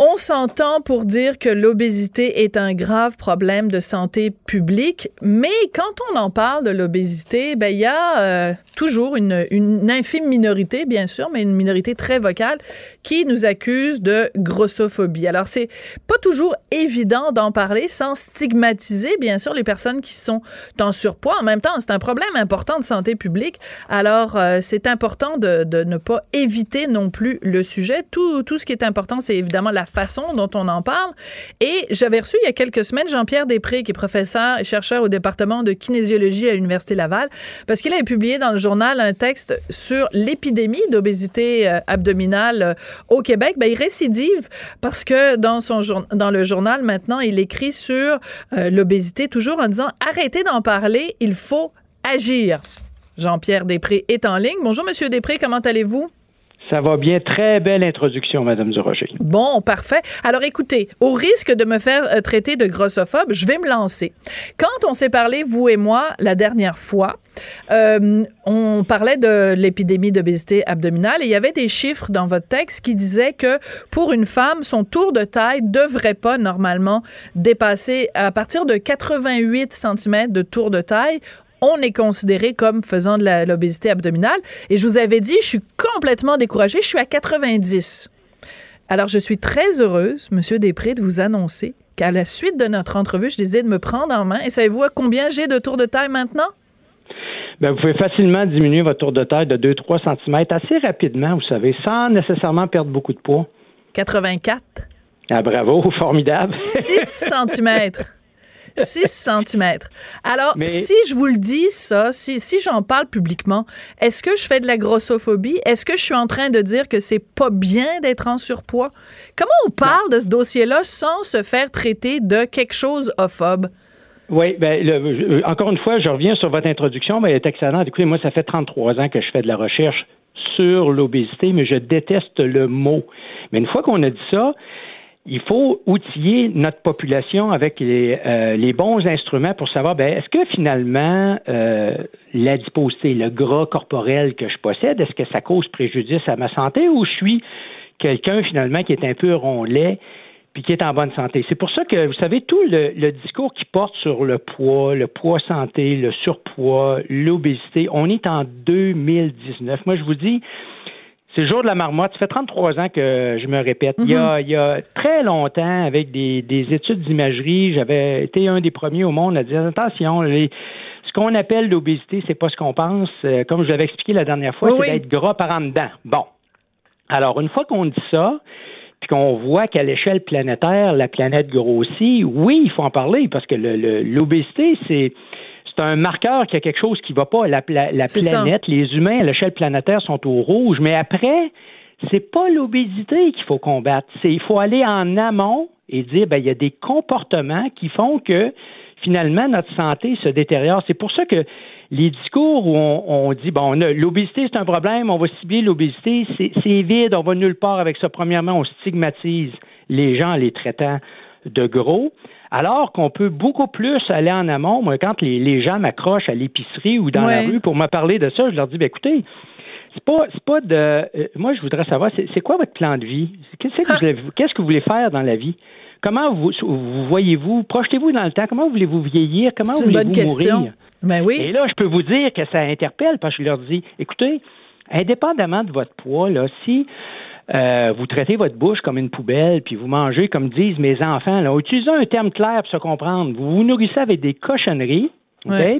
S1: On s'entend pour dire que l'obésité est un grave problème de santé publique, mais quand on en parle de l'obésité, ben il y a euh, toujours une, infime minorité, bien sûr, mais une minorité très vocale, qui nous accuse de grossophobie. Alors c'est pas toujours évident d'en parler sans stigmatiser, bien sûr, les personnes qui sont en surpoids. En même temps, c'est un problème important de santé publique. Alors euh, c'est important de, ne pas éviter non plus le sujet. Tout ce qui est important, c'est évidemment la façon dont on en parle. Et j'avais reçu il y a quelques semaines Jean-Pierre Després, qui est professeur et chercheur au département de kinésiologie à l'Université Laval, parce qu'il avait publié dans le journal un texte sur l'épidémie d'obésité euh, abdominale euh, au Québec. Ben, il récidive parce que dans, son dans le journal, maintenant, il écrit sur euh, l'obésité, toujours en disant arrêtez d'en parler, il faut agir. Jean-Pierre Després est en ligne. Bonjour, Monsieur Després, comment allez-vous?
S6: Ça va bien. Très belle introduction, Madame Durocher.
S1: Bon, parfait. Alors écoutez, au risque de me faire euh, traiter de grossophobe, je vais me lancer. Quand on s'est parlé, vous et moi, la dernière fois, euh, on parlait de l'épidémie d'obésité abdominale et il y avait des chiffres dans votre texte qui disaient que pour une femme, son tour de taille devrait pas normalement dépasser à partir de 88 cm de tour de taille on est considéré comme faisant de l'obésité abdominale. Et je vous avais dit, je suis complètement découragée. Je suis à 90. Alors, je suis très heureuse, Monsieur Després, de vous annoncer qu'à la suite de notre entrevue, je décide de me prendre en main. Et savez-vous à combien j'ai de tour de taille maintenant?
S6: Ben, vous pouvez facilement diminuer votre tour de taille de 2-3 cm assez rapidement, vous savez, sans nécessairement perdre beaucoup de poids.
S1: 84.
S6: Ah, bravo, formidable.
S1: 6 cm. 6 cm. Alors,
S6: Mais-
S1: si je vous le dis, ça, si, si j'en parle publiquement, est-ce que je fais de la grossophobie? Est-ce que je suis en train de dire que c'est pas bien d'être en surpoids? Comment on parle de ce dossier-là sans se faire traiter de quelque chose ophobe?
S6: Oui, ben, le- euh, encore une fois, je reviens sur votre introduction. Ben, elle est excellente. Écoutez, moi, ça fait 33 ans que je fais de la recherche sur l'obésité, mais je déteste le mot. Mais une fois qu'on a dit ça, il faut outiller notre population avec les, euh, les bons instruments pour savoir, ben, est-ce que finalement, euh, l'adiposité, le gras corporel que je possède, est-ce que ça cause préjudice à ma santé ou je suis quelqu'un finalement qui est un peu rondlet puis qui est en bonne santé? C'est pour ça que, vous savez, tout le discours qui porte sur le poids, le poids santé, le surpoids, l'obésité, on est en 2019. Moi, je vous dis, c'est le jour de la marmotte. Ça fait 33 ans que je me répète. il, y a, il y a très longtemps, avec des, des études d'imagerie, j'avais été un des premiers au monde à dire attention, les- ce qu'on appelle l'obésité, c'est pas ce qu'on pense. Euh, Comme je l'avais expliqué la dernière fois,
S1: Oui,
S6: c'est
S1: oui.
S6: d'être gras par en dedans. Bon. Alors, une fois qu'on dit ça, puis qu'on voit qu'à l'échelle planétaire, la planète grossit, oui, il faut en parler parce que l'obésité, c'est c'est un marqueur qu'il y a quelque chose qui va pas. La, la
S1: ça.
S6: planète, les humains à l'échelle planétaire sont au rouge, mais après, c'est pas l'obésité qu'il faut combattre. C'est il faut aller en amont et dire ben il y a des comportements qui font que finalement notre santé se détériore. C'est pour ça que les discours où on, dit bon l'obésité c'est un problème, on va cibler l'obésité, c'est vide, on va nulle part avec ça. Premièrement, on stigmatise les gens en les traitant de gros. Alors qu'on peut beaucoup plus aller en amont. Moi, quand les, gens m'accrochent à l'épicerie ou dans la rue pour me parler de ça, je leur dis, ben, écoutez, c'est pas, de. Euh, moi, je voudrais savoir, c'est, quoi votre plan de vie? Qu'est-ce que, vous, qu'est-ce que vous voulez faire dans la vie? Comment vous, voyez-vous? Projetez-vous dans le temps. Comment voulez-vous vieillir? Comment voulez-vous mourir?
S1: Ben oui.
S6: Et là, je peux vous dire que ça interpelle parce que je leur dis, écoutez, indépendamment de votre poids, là, si euh, vous traitez votre bouche comme une poubelle, puis vous mangez comme disent mes enfants, là, utilisez un terme clair pour se comprendre. Vous vous nourrissez avec des cochonneries,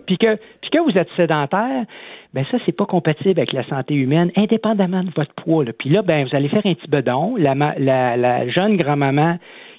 S6: puis que, puis que vous êtes sédentaire, ben ça, c'est pas compatible avec la santé humaine, indépendamment de votre poids. Là. Puis là, ben, vous allez faire un petit bedon. La, la, la jeune grand-maman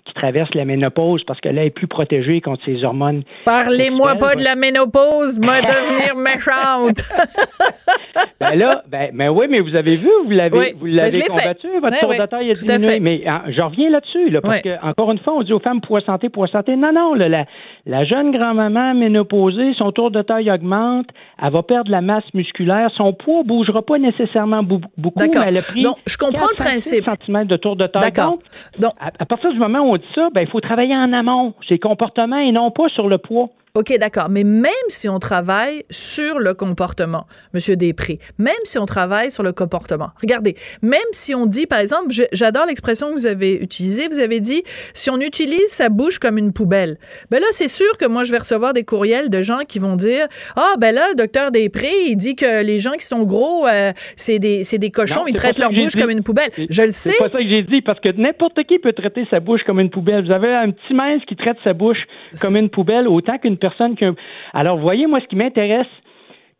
S6: qui traverse la ménopause parce qu'elle est plus protégée contre ses hormones.
S1: Parlez-moi pas de la ménopause, moi devenir méchante.
S6: ben là, ben, ben, oui, mais vous avez vu, vous l'avez, vous ben, l'avez combattu, votre tour de taille a diminué. Mais ah, je reviens là-dessus, là, parce que encore une fois, on dit aux femmes poids santé, poids santé. Non, non, la, la jeune grand-maman ménopausée, son tour de taille augmente, elle va perdre la masse musculaire, son poids bougera pas nécessairement beaucoup, mais elle a pris
S1: Donc, je comprends le principe.
S6: de tour de taille.
S1: D'accord.
S6: Donc, à, partir du moment où on ça, ben, il faut travailler en amont, ses comportements et non pas sur le poids.
S1: OK, d'accord. Mais même si on travaille sur le comportement, Monsieur Després, même si on travaille sur le comportement, regardez, même si on dit, par exemple, j'adore l'expression que vous avez utilisée, vous avez dit, si on utilise sa bouche comme une poubelle, ben là, c'est sûr que moi, je vais recevoir des courriels de gens qui vont dire, ah, ben là, docteur Després, il dit que les gens qui sont gros, euh, c'est des, des cochons, ils traitent leur bouche comme une poubelle. Je le sais.
S6: C'est pas ça que j'ai dit, parce que n'importe qui peut traiter sa bouche comme une poubelle. Vous avez un petit mince qui traite sa bouche comme une poubelle autant qu'une personne qui Alors, voyez, moi, ce qui m'intéresse,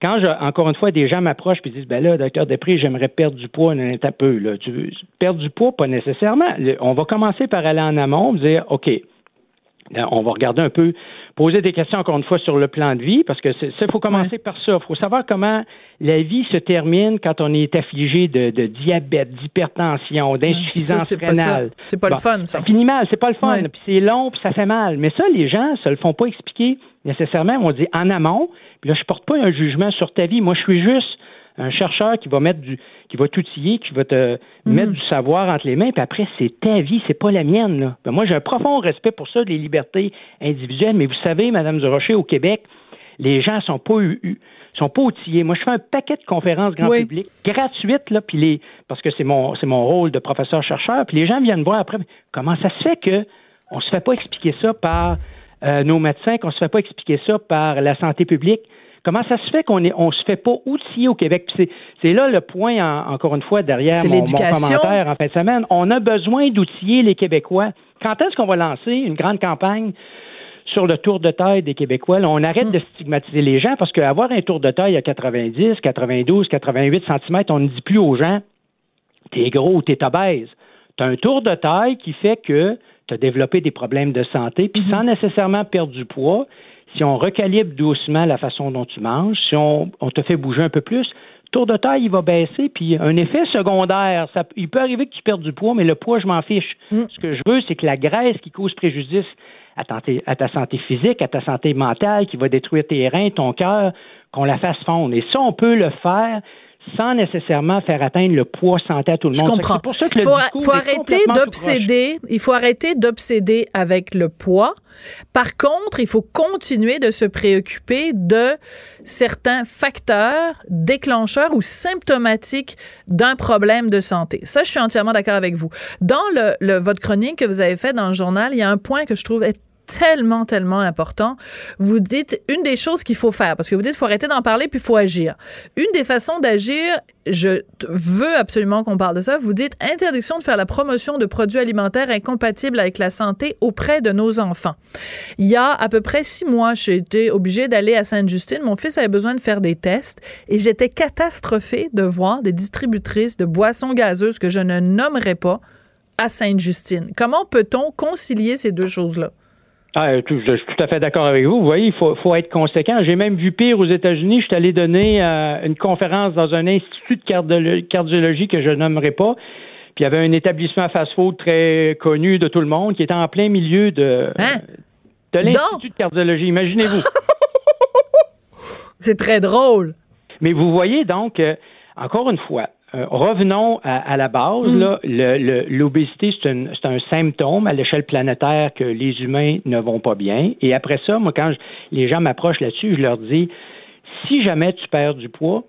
S6: quand, je, encore une fois, des gens m'approchent et disent, ben là, docteur Després, j'aimerais perdre du poids un, peu. Là. Tu veux perdre du poids? Pas nécessairement. On va commencer par aller en amont, dire, OK, on va regarder un peu, poser des questions encore une fois sur le plan de vie, parce que ça, il faut commencer par ça. Il faut savoir comment la vie se termine quand on est affligé de, diabète, d'hypertension, d'insuffisance rénale.
S1: C'est pas le fun, ça.
S6: Ça finit mal, c'est pas le fun. Puis c'est long, puis ça fait mal. Mais ça, les gens se le font pas expliquer nécessairement. On dit en amont, puis là, je porte pas un jugement sur ta vie. Moi, je suis juste un chercheur qui va mettre du, qui va t'outiller, qui va te mhm. mettre du savoir entre les mains, puis après, c'est ta vie, c'est pas la mienne. Là. Ben, moi, j'ai un profond respect pour ça, des libertés individuelles, mais vous savez, Madame Durocher, au Québec, les gens sont pas sont pas outillés. Moi, je fais un paquet de conférences grand public gratuites, là, puis les, parce que c'est mon, c'est mon rôle de professeur-chercheur, puis les gens viennent voir après, comment ça se fait que on se fait pas expliquer ça par euh, nos médecins, qu'on se fait pas expliquer ça par la santé publique? Comment ça se fait qu'on ne on se fait pas outiller au Québec? C'est là le point, encore une fois, derrière mon, mon, commentaire en fin de semaine. On a besoin d'outiller les Québécois. Quand est-ce qu'on va lancer une grande campagne sur le tour de taille des Québécois? on arrête mm. de stigmatiser les gens parce qu'avoir un tour de taille à 90, 92, 88 cm, on ne dit plus aux gens t'es gros ou t'es obèse. T'as un tour de taille qui fait que tu as développé des problèmes de santé, puis mm-hmm. sans nécessairement perdre du poids, si on recalibre doucement la façon dont tu manges, si on, te fait bouger un peu plus, tour de taille, il va baisser, puis un effet secondaire, ça, il peut arriver que tu perdes du poids, mais le poids, je m'en fiche. Mm. Ce que je veux, c'est que la graisse qui cause préjudice à ta, à ta santé physique, à ta santé mentale, qui va détruire tes reins, ton cœur, qu'on la fasse fondre. Et ça, on peut le faire sans nécessairement faire atteindre le poids santé à tout le monde.
S1: Je comprends. Pour ça que il faut, arrêter d'obséder. Il faut arrêter d'obséder avec le poids. Par contre, il faut continuer de se préoccuper de certains facteurs déclencheurs ou symptomatiques d'un problème de santé. Ça, je suis entièrement d'accord avec vous. Dans le, votre chronique que vous avez fait dans le journal, il y a un point que je trouve tellement, tellement important. Vous dites une des choses qu'il faut faire, parce que vous dites qu'il faut arrêter d'en parler puis il faut agir. Une des façons d'agir, je veux absolument qu'on parle de ça, vous dites interdiction de faire la promotion de produits alimentaires incompatibles avec la santé auprès de nos enfants. Il y a à peu près six mois, j'ai été obligée d'aller à Sainte-Justine. Mon fils avait besoin de faire des tests et j'étais catastrophée de voir des distributrices de boissons gazeuses que je ne nommerai pas à Sainte-Justine. Comment peut-on concilier ces deux choses-là?
S6: Ah, je suis tout à fait d'accord avec vous. Vous voyez, il faut, faut être conséquent. J'ai même vu pire aux États-Unis. Je suis allé donner euh, une conférence dans un institut de cardiologie que je nommerai pas. Puis il y avait un établissement fast-food très connu de tout le monde qui était en plein milieu de,
S1: Hein?
S6: de l'Institut de cardiologie. Imaginez-vous.
S1: C'est très drôle.
S6: Mais vous voyez donc, euh, encore une fois, euh, revenons à, à la base.
S1: Mm.
S6: L'obésité, c'est un, symptôme à l'échelle planétaire que les humains ne vont pas bien. Et après ça, moi, quand je- les gens m'approchent là-dessus, je leur dis, si jamais tu perds du poids,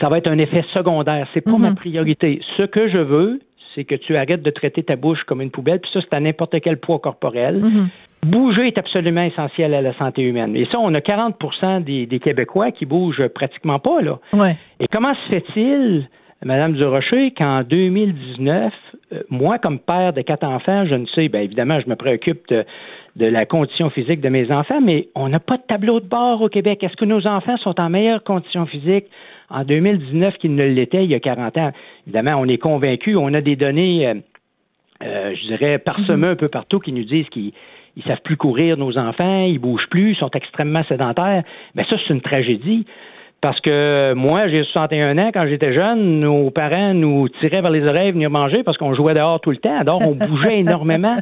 S6: ça va être un effet secondaire. C'est pas ma priorité. Ce que je veux, c'est que tu arrêtes de traiter ta bouche comme une poubelle. Puis ça, c'est à n'importe quel poids corporel.
S1: Mhm.
S6: Bouger est absolument essentiel à la santé humaine. Et ça, on a 40 des, des Québécois qui bougent pratiquement pas, là.
S1: Ouais.
S6: Et comment se fait-il, Madame Durocher, qu'en 2019, euh, moi, comme père de quatre enfants, je ne sais, bien évidemment, je me préoccupe de, de la condition physique de mes enfants, mais on n'a pas de tableau de bord au Québec. Est-ce que nos enfants sont en meilleure condition physique en 2019 qu'ils ne l'étaient il y a 40 ans? Évidemment, on est convaincus, on a des données, euh, euh, je dirais, parsemées un peu partout qui nous disent qu'ils ils savent plus courir, nos enfants, ils bougent plus, ils sont extrêmement sédentaires. Mais ça, c'est une tragédie. Parce que moi, j'ai 61 ans, quand j'étais jeune, nos parents nous tiraient vers les oreilles venir manger parce qu'on jouait dehors tout le temps. Donc, on bougeait énormément.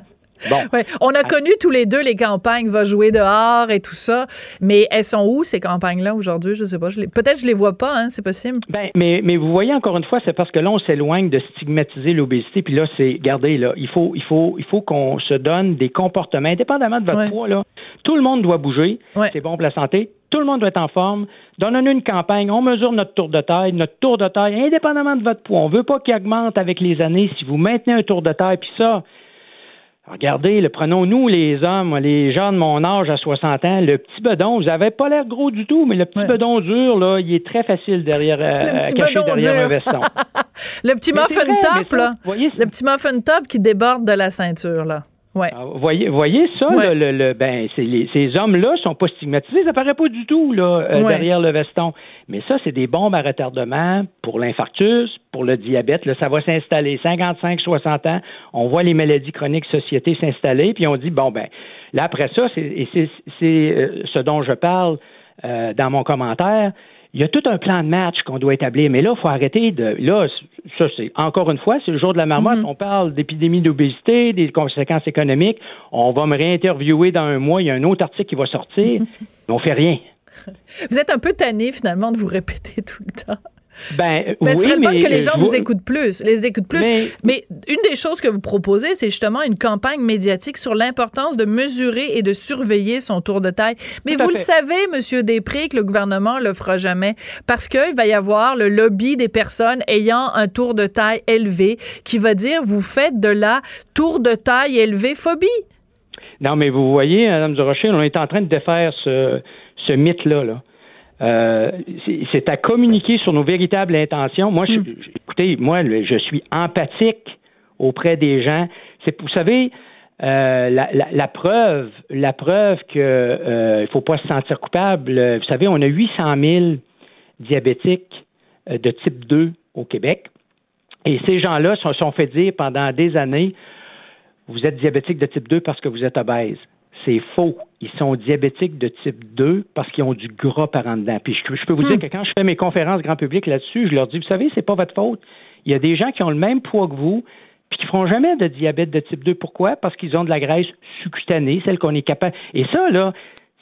S6: Bon.
S1: Ouais. On a connu tous les deux les campagnes, va jouer dehors et tout ça. Mais elles sont où, ces campagnes-là, aujourd'hui? Je sais pas. Peut-être je les vois pas, hein, c'est possible.
S6: Ben, mais, mais vous voyez encore une fois, c'est parce que là, on s'éloigne de stigmatiser l'obésité. Puis là, c'est, regardez, là, il faut, il faut, il faut qu'on se donne des comportements, indépendamment de votre
S1: Ouais.
S6: poids, là. Tout le monde doit bouger.
S1: Ouais.
S6: C'est bon pour la santé. Tout le monde doit être en forme. Donnons-nous une campagne. On mesure notre tour de taille. Notre tour de taille, indépendamment de votre poids. On veut pas qu'il augmente avec les années. Si vous maintenez un tour de taille, puis ça, Regardez, le prenons-nous les hommes, les gens de mon âge à 60 ans, le petit bedon, vous avez pas l'air gros du tout, mais le petit
S1: Ouais.
S6: bedon dur, là, il est très facile derrière, euh,
S1: Le petit
S6: caché
S1: bedon
S6: derrière
S1: dur.
S6: un veston.
S1: Le petit muffin top, là.
S6: voyez,
S1: Le petit muffin top qui déborde de la ceinture, là. Ouais.
S6: Ah, Voyez, voyez ça,
S1: Ouais.
S6: là, le, le- ben, les- ces hommes-là sont pas stigmatisés, ça paraît pas du tout là, euh,
S1: Ouais.
S6: derrière le veston. Mais ça, c'est des bombes à retardement pour l'infarctus, pour le diabète. Là, ça va s'installer 55, 60 ans. On voit les maladies chroniques société s'installer, puis on dit bon ben là après ça, c'est et c'est c'est, euh, ce dont je parle euh, dans mon commentaire. Il y a tout un plan de match qu'on doit établir, mais là, il faut arrêter de. Là, ça, c'est encore une fois, c'est le jour de la marmotte.
S1: Mhm.
S6: On parle d'épidémie d'obésité, des conséquences économiques. On va me réinterviewer dans un mois. Il y a un autre article qui va sortir. mais on fait rien.
S1: Vous êtes un peu tanné, finalement, de vous répéter tout le temps.
S6: Ben,
S1: Ben, ce
S6: oui,
S1: serait le fun
S6: mais
S1: que les
S6: euh,
S1: gens vous écoutent plus, les écoutent plus. Mais,
S6: Mais-
S1: une des choses que vous proposez, c'est justement une campagne médiatique sur l'importance de mesurer et de surveiller son tour de taille. Mais vous le savez, Monsieur Després, que le gouvernement le fera jamais parce qu'il va y avoir le lobby des personnes ayant un tour de taille élevé qui va dire vous faites de la tour de taille élevée phobie.
S6: Non, mais vous voyez, Mme Durocher, on est en train de défaire ce, ce mythe-là. Là. Euh, c'est- à communiquer sur nos véritables intentions. Moi, je,
S1: Hmm.
S6: écoutez, moi, je suis empathique auprès des gens. C'est, vous savez, euh, la, la- la preuve, la preuve que euh, il faut pas se sentir coupable. Vous savez, on a 800 000 diabétiques euh, de type 2 au Québec. Et ces gens-là se sont fait dire pendant des années, vous êtes diabétique de type 2 parce que vous êtes obèse. C'est faux. Ils sont diabétiques de type 2 parce qu'ils ont du gras par en dedans. Puis je, je peux vous dire que quand je fais mes conférences grand public là-dessus, je leur dis, vous savez, c'est pas votre faute. Il y a des gens qui ont le même poids que vous, puis qui feront jamais de diabète de type 2. Pourquoi? Parce qu'ils ont de la graisse sous-cutanée, celle qu'on est capable. Et ça, là,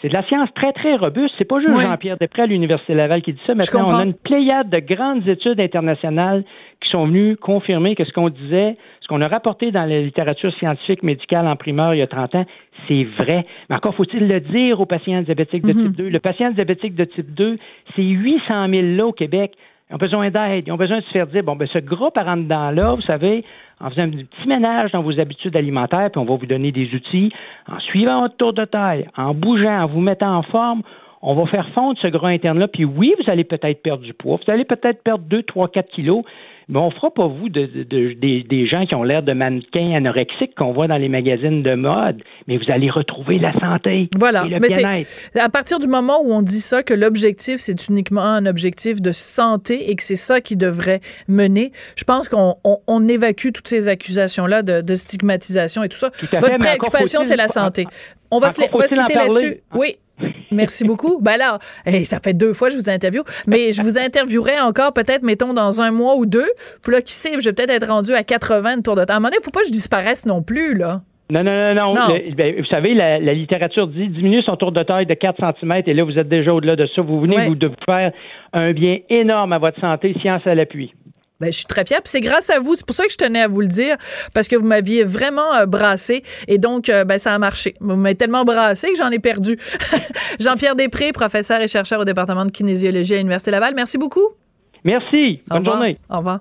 S6: c'est de la science très, très robuste. C'est pas juste
S1: Oui.
S6: Jean-Pierre Després à l'Université Laval qui dit ça. Maintenant, on a une pléiade de grandes études internationales qui sont venues confirmer que ce qu'on disait, ce qu'on a rapporté dans la littérature scientifique médicale en primeur il y a 30 ans, c'est vrai. Mais encore faut-il le dire aux patients diabétiques de type 2. Le patient diabétique de type 2, c'est 800 000 là au Québec. Ils ont besoin d'aide. Ils ont besoin de se faire dire, bon, ben, ce gras par en dedans-là, vous savez, en faisant un petit ménage dans vos habitudes alimentaires, puis on va vous donner des outils, en suivant votre tour de taille, en bougeant, en vous mettant en forme, on va faire fondre ce gras interne-là. Puis oui, vous allez peut-être perdre du poids. Vous allez peut-être perdre 2, 3, 4 kilos. Mais on fera pas vous de, de- de- des, des gens qui ont l'air de mannequins anorexiques qu'on voit dans les magazines de mode. Mais vous allez retrouver la santé
S1: Voilà.
S6: et le
S1: Mais c'est-. À partir du moment où on dit ça, que l'objectif, c'est uniquement un objectif de santé et que c'est ça qui devrait mener, je pense qu'on on, on évacue toutes ces accusations-là de, de stigmatisation et tout ça.
S6: fait,
S1: Votre
S6: encore
S1: préoccupation, c'est la santé. On va, se, on va se quitter là-dessus. Oui. Merci beaucoup. Ben alors, hey, ça fait deux fois que je vous interviewe, mais je vous interviewerai encore peut-être, mettons, dans un mois ou deux. Puis là, qui sait, je vais peut-être être rendu à 80 de tour de temps. À un moment donné, il ne faut pas que je disparaisse non plus, là.
S6: Non, non, non, non.
S1: Non.
S6: Le- ben, vous savez, la, la littérature dit diminue son tour de taille de 4 cm et là, vous êtes déjà au-delà de ça. Vous venez
S1: Ouais.
S6: vous de vous faire un bien énorme à votre santé, science à l'appui.
S1: Ben, je suis très fière. Puis c'est grâce à vous. C'est pour ça que je tenais à vous le dire, parce que vous m'aviez vraiment euh, brassé. Et donc, euh, ben, ça a marché. Vous m'avez tellement brassé que j'en ai perdu. Jean-Pierre Després, professeur et chercheur au département de kinésiologie à l'Université Laval. Merci beaucoup.
S6: Merci.
S1: Au
S6: Bonne
S1: revoir.
S6: journée.
S1: Au revoir.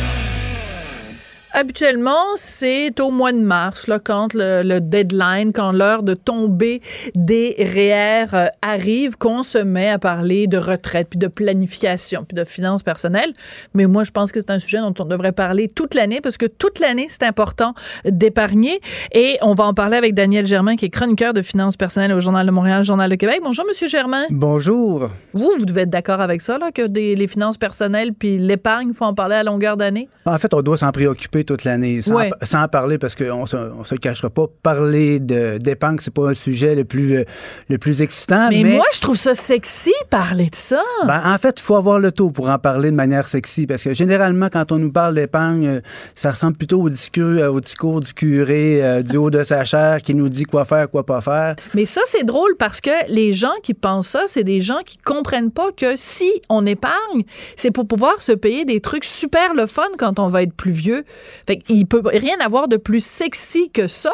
S1: Habituellement, c'est au mois de mars, là, quand le, le deadline, quand l'heure de tomber des REER euh, arrive, qu'on se met à parler de retraite, puis de planification, puis de finances personnelles. Mais moi, je pense que c'est un sujet dont on devrait parler toute l'année, parce que toute l'année, c'est important d'épargner. Et on va en parler avec Daniel Germain, qui est chroniqueur de finances personnelles au Journal de Montréal, Journal de Québec. Bonjour, Monsieur Germain.
S7: Bonjour.
S1: Vous, vous devez être d'accord avec ça, là, que des, les finances personnelles puis l'épargne, il faut en parler à longueur d'année?
S7: En fait, on doit s'en préoccuper toute l'année, sans,
S1: Ouais.
S7: sans parler, parce qu'on se, on se le cachera pas. Parler d'épargne, c'est pas un sujet le plus, euh, le plus excitant.
S1: Mais,
S7: Mais,
S1: moi, je trouve ça sexy, parler de ça.
S7: ben, en fait, il faut avoir le taux pour en parler de manière sexy, parce que généralement, quand on nous parle d'épargne, euh, ça ressemble plutôt au discours, euh, au discours du curé euh, du haut de sa chair qui nous dit quoi faire, quoi pas faire.
S1: Mais ça, c'est drôle parce que les gens qui pensent ça, c'est des gens qui comprennent pas que si on épargne, c'est pour pouvoir se payer des trucs super le fun quand on va être plus vieux. Fait qu'il peut rien avoir de plus sexy que ça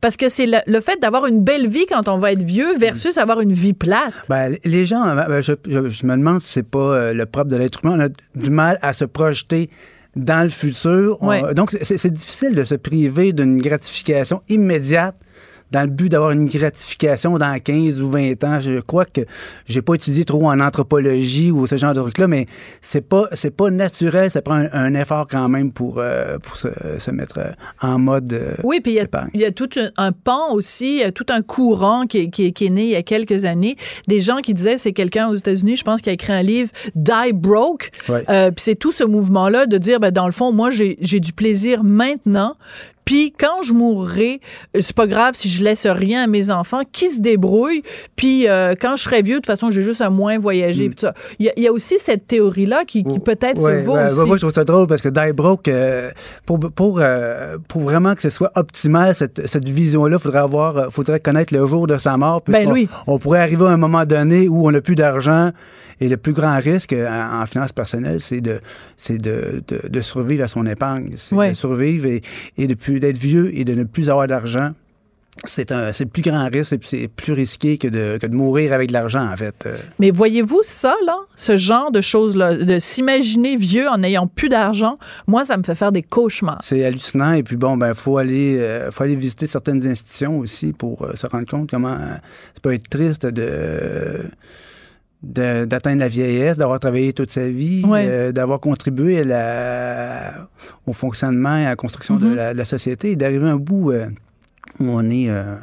S1: parce que c'est le, le fait d'avoir une belle vie quand on va être vieux versus avoir une vie plate.
S7: Ben, les gens, euh, ben, je, je- je me demande si c'est pas euh, le propre de l'être humain. On a du mal à se projeter dans le futur. On-
S1: Ouais.
S7: donc, c'est difficile de se priver d'une gratification immédiate dans le but d'avoir une gratification dans 15 ou 20 ans. Je crois que j'ai pas étudié trop en anthropologie ou ce genre de truc-là, mais c'est pas c'est pas naturel. Ça prend un, un effort quand même pour, euh, pour se, se mettre euh, en mode euh,
S1: Oui, puis il y a, tout un, un pan aussi, il y a tout un courant qui, est- qui, est- qui est né il y a quelques années. Des gens qui disaient, c'est quelqu'un aux États-Unis, je pense, qui a écrit un livre, Die Broke. Euh, puis c'est tout ce mouvement-là de dire, ben, dans le fond, moi, j'ai du plaisir maintenant. Puis quand je mourrai, euh, c'est pas grave si je laisse rien à mes enfants, qui se débrouillent. Puis euh, quand je serai vieux, de toute façon, j'ai juste à moins voyager. ça. Il y, a- il y a aussi cette théorie-là qui, qui peut-être
S7: Ouais,
S1: se vaut
S7: ouais,
S1: aussi.
S7: ouais, moi, je trouve ça drôle parce que Die Broke, euh, pour, pour, euh, pour vraiment que ce soit optimal, cette, cette vision-là, il faudrait, avoir, faudrait connaître le jour de sa mort.
S1: Ben oui.
S7: On pourrait arriver à un moment donné où on n'a plus d'argent. Et le plus grand risque euh, en, en finance personnelle, c'est de, de, de, de survivre à son épargne. C'est
S1: Ouais.
S7: de survivre et, et de plus, d'être vieux et de ne plus avoir d'argent. C'est le plus grand risque et c'est plus risqué que de, que de mourir avec de l'argent, en fait. Euh,
S1: Mais voyez-vous ça, là, ce genre de choses-là, de s'imaginer vieux en n'ayant plus d'argent, moi, ça me fait faire des cauchemars.
S7: C'est hallucinant. Et puis bon, ben faut aller, euh, faut aller visiter certaines institutions aussi pour euh, se rendre compte comment euh, ça peut être triste de- d'atteindre la vieillesse, d'avoir travaillé toute sa vie,
S1: Ouais.
S7: euh, d'avoir contribué à la- au fonctionnement et à la construction de,
S1: Mhm.
S7: la, de la société et d'arriver à un bout euh, où on est, euh,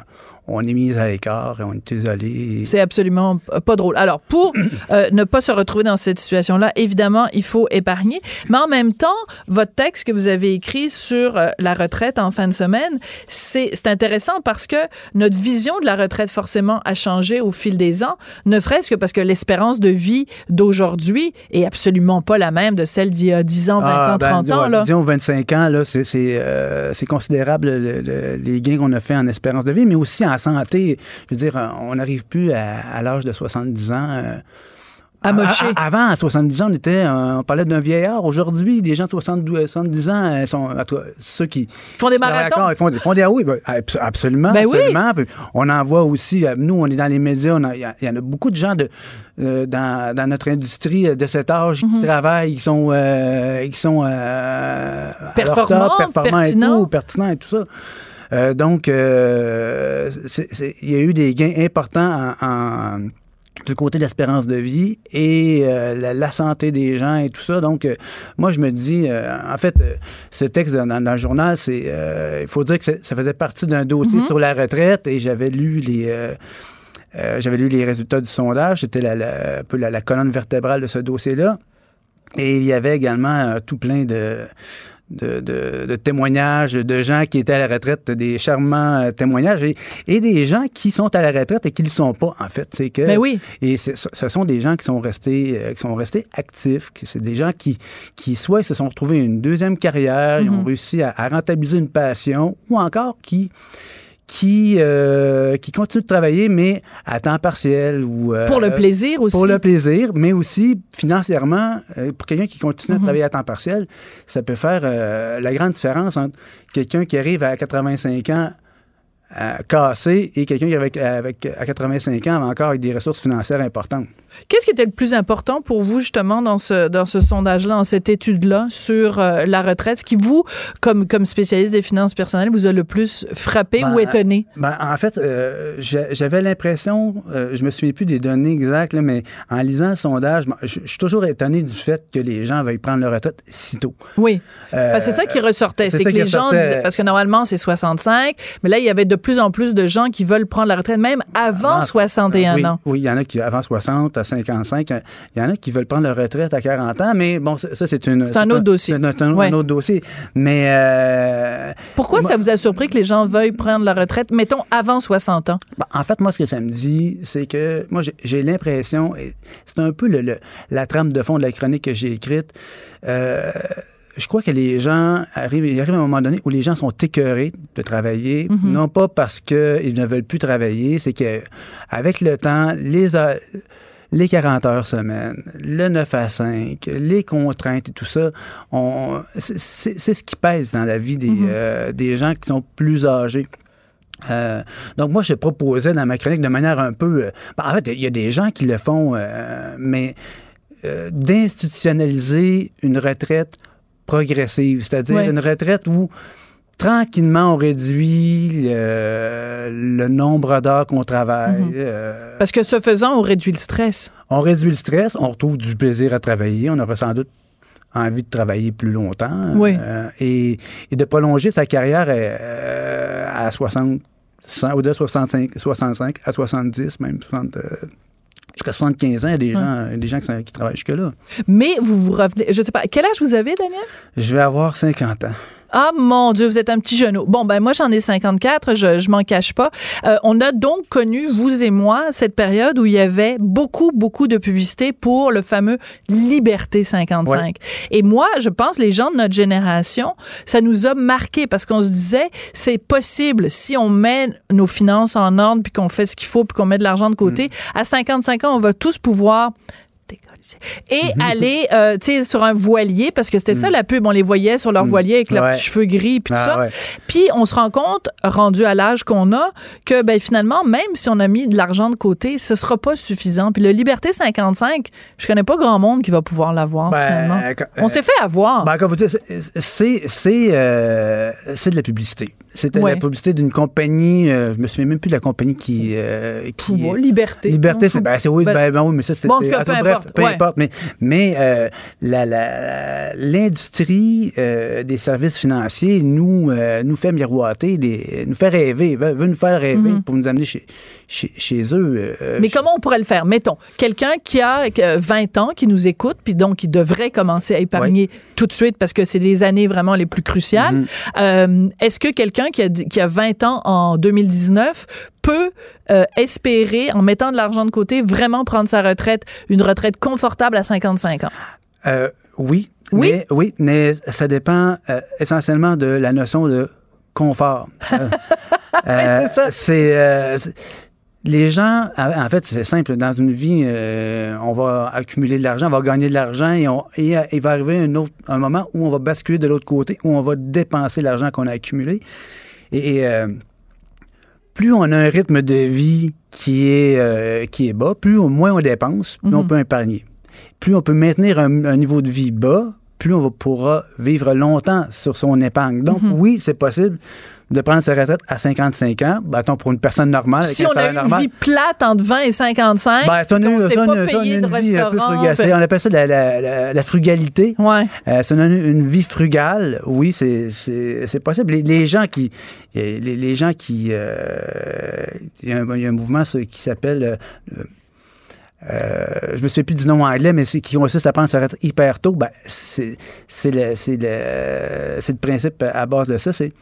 S7: on est mis à l'écart et on est isolé.
S1: C'est absolument pas drôle. Alors, pour euh, ne pas se retrouver dans cette situation-là, évidemment, il faut épargner. Mais en même temps, votre texte que vous avez écrit sur euh, la retraite en fin de semaine, c'est intéressant parce que notre vision de la retraite, forcément, a changé au fil des ans, ne serait-ce que parce que l'espérance de vie d'aujourd'hui est absolument pas la même de celle d'il y a 10 ans, 20
S7: Ah,
S1: ans,
S7: ben,
S1: 30 ans.
S7: ouais,
S1: Là.
S7: Disons 25 ans, c'est, euh, considérable le- le- les gains qu'on a fait en espérance de vie, mais aussi en santé. Je veux dire, on n'arrive plus à, à l'âge de 70 ans. euh,
S1: À
S7: a- avant, à 70 ans, on, était, on parlait d'un vieillard. Aujourd'hui, les gens de 72, 70 ans euh, sont ceux qui
S1: Ils font des marathons.
S7: Ils font, des- font des ah oui, ben, abs- absolument.
S1: Ben oui.
S7: absolument. On en voit aussi, euh, nous, on est dans les médias, il y, en a beaucoup de gens de, euh, dans, dans notre industrie de cet âge
S1: Mhm.
S7: qui travaillent, qui sont, euh, qui sont euh, à
S1: Performants,
S7: top, performants et tout, pertinents et tout ça. Euh, donc, euh, c'est- c'est- il y a eu des gains importants en, en- du côté de l'espérance de vie et euh, la, la santé des gens et tout ça. Donc, moi, je me dis, en fait, ce texte dans, dans le journal, c'est, il faut dire que ça faisait partie d'un dossier sur la retraite et j'avais lu les. j'avais lu les résultats du sondage, c'était la, la- un peu la, colonne vertébrale de ce dossier-là. Et il y avait également tout plein de, de, de- de témoignages de gens qui étaient à la retraite, des charmants euh, témoignages, et, et des gens qui sont à la retraite et qui ne le sont pas, en fait. C'est que,
S1: Ben oui.
S7: Et ce sont des gens qui sont restés, euh, qui sont restés actifs, c'est des gens qui, qui soit se sont retrouvés une deuxième carrière, ils ont réussi à, à rentabiliser une passion, ou encore qui qui, euh, qui continuent de travailler, mais à temps partiel ou... euh,
S1: Pour le plaisir aussi.
S7: pour le plaisir, mais aussi financièrement, euh, pour quelqu'un qui continue à travailler à temps partiel, ça peut faire euh, la grande différence entre quelqu'un qui arrive à 85 ans euh, cassé et quelqu'un qui avec, avec, à 85 ans encore avec des ressources financières importantes.
S1: Qu'est-ce qui était le plus important pour vous, justement, dans ce, dans ce sondage-là, dans cette étude-là sur euh, la retraite? Ce qui, vous, comme, comme spécialiste des finances personnelles, vous a le plus frappé
S7: Ben,
S1: ou étonné?
S7: Ben, en fait, euh, j'a- j'avais l'impression, euh, je me souviens plus des données exactes, là, mais en lisant le sondage, ben, je je suis toujours étonné du fait que les gens veuillent prendre leur retraite si tôt.
S1: Oui. Parce que c'est ça qui ressortait.
S7: c'est
S1: que les gens disaient, parce que normalement, c'est 65, mais là, il y avait de plus en plus de gens qui veulent prendre la retraite, même avant
S7: Ah,
S1: 61
S7: oui,
S1: ans.
S7: Oui, il y en a qui, avant 60, à 55, il y en a qui veulent prendre leur retraite à 40 ans, mais bon, ça, c'est une.
S1: C'est un autre dossier.
S7: C'est un, autre dossier. Mais. euh,
S1: Pourquoi
S7: moi-
S1: ça vous a surpris que les gens veuillent prendre la retraite, mettons, avant 60 ans?
S7: ben, en fait, moi, ce que ça me dit, c'est que moi, j'ai- l'impression, c'est un peu le- le- la trame de fond de la chronique que j'ai écrite. euh, je crois que les gens arrivent, il arrive à un moment donné où les gens sont écœurés de travailler, non pas parce qu'ils ne veulent plus travailler, c'est que avec le temps, les les 40 heures semaine, le 9 à 5, les contraintes et tout ça, c'est- ce qui pèse dans la vie des, euh, des gens qui sont plus âgés. Euh, donc moi, je proposais dans ma chronique de manière un peu... euh, ben, en fait, il y a des gens qui le font, mais d'institutionnaliser une retraite progressive, c'est-à-dire
S1: Ouais.
S7: une retraite où tranquillement on réduit le, le nombre d'heures qu'on travaille.
S1: Mhm.
S7: euh,
S1: Parce que ce faisant, on réduit le stress.
S7: on réduit le stress, on retrouve du plaisir à travailler, on aura sans doute envie de travailler plus longtemps
S1: Oui.
S7: euh, et, et de prolonger sa carrière euh, à 60, 100, ou de 65, 65 à 70, même 60, euh, jusqu'à 75 ans, il y a des, gens, y a des gens qui, sont- qui travaillent jusque-là.
S1: Mais vous vous revenez, je sais pas, quel âge vous avez, Daniel?
S7: Je vais avoir 50 ans.
S1: Ah mon Dieu, vous êtes un petit genou. Bon, ben moi j'en ai 54, je, je m'en cache pas. Euh, on a donc connu, vous et moi, cette période où il y avait beaucoup, beaucoup de publicité pour le fameux Liberté 55. Et moi, je pense, les gens de notre génération, ça nous a marqué parce qu'on se disait, c'est possible si on met nos finances en ordre, puis qu'on fait ce qu'il faut, puis qu'on met de l'argent de côté. À 55 ans, on va tous pouvoir et aller euh, tu sais sur un voilier parce que c'était ça la pub on les voyait sur leur voilier avec leurs
S7: Ouais.
S1: petits cheveux gris puis tout
S7: Ah,
S1: ça
S7: ouais.
S1: puis on se rend compte rendu à l'âge qu'on a que ben finalement même si on a mis de l'argent de côté ce sera pas suffisant puis le liberté 55 je connais pas grand monde qui va pouvoir l'avoir
S7: Ben,
S1: finalement
S7: quand-
S1: on s'est fait avoir
S7: Ben, comme vous dites, c'est- c'est euh, c'est de la publicité. C'était
S1: Ouais.
S7: la publicité d'une compagnie, euh, je me souviens même plus de la compagnie qui... euh, qui
S1: liberté
S7: Liberté, c'est ben, c'est- oui,
S1: Ben,
S7: ben, ben oui, mais ça c'est
S1: bon, en tout
S7: c'est-
S1: cas, peu
S7: bref,
S1: importe,
S7: peu
S1: ouais.
S7: Importe, mais mais euh, la- la- l'industrie euh, des services financiers nous euh, nous fait miroiter, des, nous fait rêver, veut, veut nous faire rêver pour nous amener chez chez, chez eux.
S1: Mhm. Mais comment on pourrait le faire? Mettons, quelqu'un qui a euh, 20 ans, qui nous écoute, puis donc qui devrait commencer à épargner tout de suite parce que c'est les années vraiment les plus cruciales.
S7: Mhm.
S1: Est-ce que quelqu'un qui a, qui a 20 ans en 2019 peut euh, espérer, en mettant de l'argent de côté, vraiment prendre sa retraite, une retraite confortable à 55 ans?
S7: Euh, oui.
S1: Oui?
S7: Mais, oui, mais ça dépend euh, essentiellement de la notion de confort.
S1: C'est ça.
S7: C'est, les gens, en fait, c'est simple. Dans une vie, euh, on va accumuler de l'argent, on va gagner de l'argent et, on- et, il va arriver un, autre, un moment où on va basculer de l'autre côté, où on va dépenser l'argent qu'on a accumulé. Et, et, euh, plus on a un rythme de vie qui est, euh, qui est bas, plus au moins on dépense, plus on peut épargner. Plus on peut maintenir un, un niveau de vie bas, plus on va- pourra vivre longtemps sur son épargne. Donc, oui, c'est possible de prendre sa retraite à 55 ans, bâton pour une personne normale. Avec
S1: Si on a une
S7: normal.
S1: vie plate entre 20 et 55,
S7: Ben, ça, on on
S1: pas payé
S7: une
S1: de
S7: vie un peu
S1: restaurant,
S7: frugale. On appelle ça la, la- la- la frugalité.
S1: Ouais.
S7: Euh, si on a une, une vie frugale, oui, c'est- possible. Les, les gens qui. Les, les gens qui. euh, Il y, a un- il y a un mouvement qui s'appelle. euh, euh, je me souviens plus du nom anglais, mais c'est qui consiste à prendre sa retraite hyper tôt. Ben, c'est le, c'est le, c'est le principe à base de ça. C'est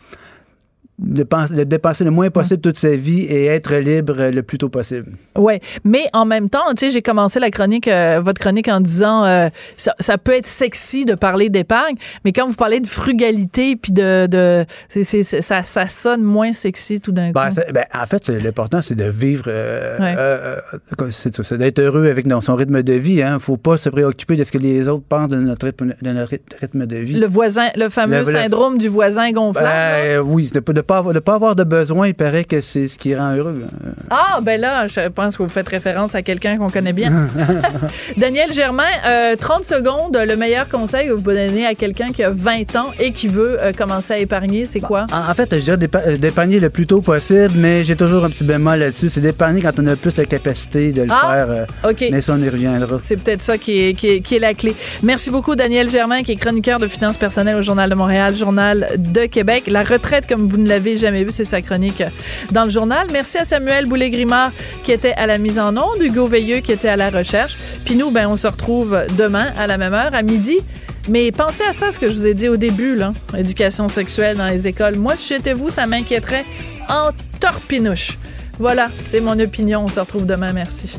S7: de dépenser le moins possible toute sa vie et être libre le plus tôt possible.
S1: Oui, mais en même temps, tu sais, j'ai commencé la chronique, euh, votre chronique en disant euh, ça, ça, peut être sexy de parler d'épargne, mais quand vous parlez de frugalité puis de, de ça, ça, sonne moins sexy tout d'un
S7: ben, coup. Ben, en fait, l'important c'est de vivre, euh, c'est d'être heureux avec son rythme de vie. Il hein. ne faut pas se préoccuper de ce que les autres pensent de notre rythme de, vie.
S1: Le voisin, le fameux syndrome du voisin gonflable.
S7: Ben, oui, c'est pas de pas, pas avoir de besoin, il paraît que c'est ce qui rend heureux.
S1: Ah, ben là, je pense que vous faites référence à quelqu'un qu'on connaît bien. Daniel Germain, 30 euh, secondes, le meilleur conseil que vous pouvez donner à quelqu'un qui a 20 ans et qui veut euh, commencer à épargner, c'est quoi?
S7: En fait, je dirais euh, d'épargner le plus tôt possible, mais j'ai toujours un petit bémol là-dessus. C'est d'épargner quand on a plus la capacité de le ah, faire. OK. Mais ça, on y reviendra.
S1: C'est peut-être ça qui est, qui, est, qui est la clé. Merci beaucoup, Daniel Germain, qui est chroniqueur de finances personnelles au Journal de Montréal, Journal de Québec. La retraite, comme vous ne l'avez jamais vu, c'est sa chronique dans le journal. Merci à Samuel Boulay-Grimard qui était à la mise en onde, Hugo Veilleux qui était à la recherche. Puis nous, ben, on se retrouve demain à la même heure, à midi. Mais pensez à ça, ce que je vous ai dit au début, là, éducation sexuelle dans les écoles. Moi, si j'étais vous, ça m'inquiéterait en torpinouche. Voilà, c'est mon opinion. On se retrouve demain. Merci.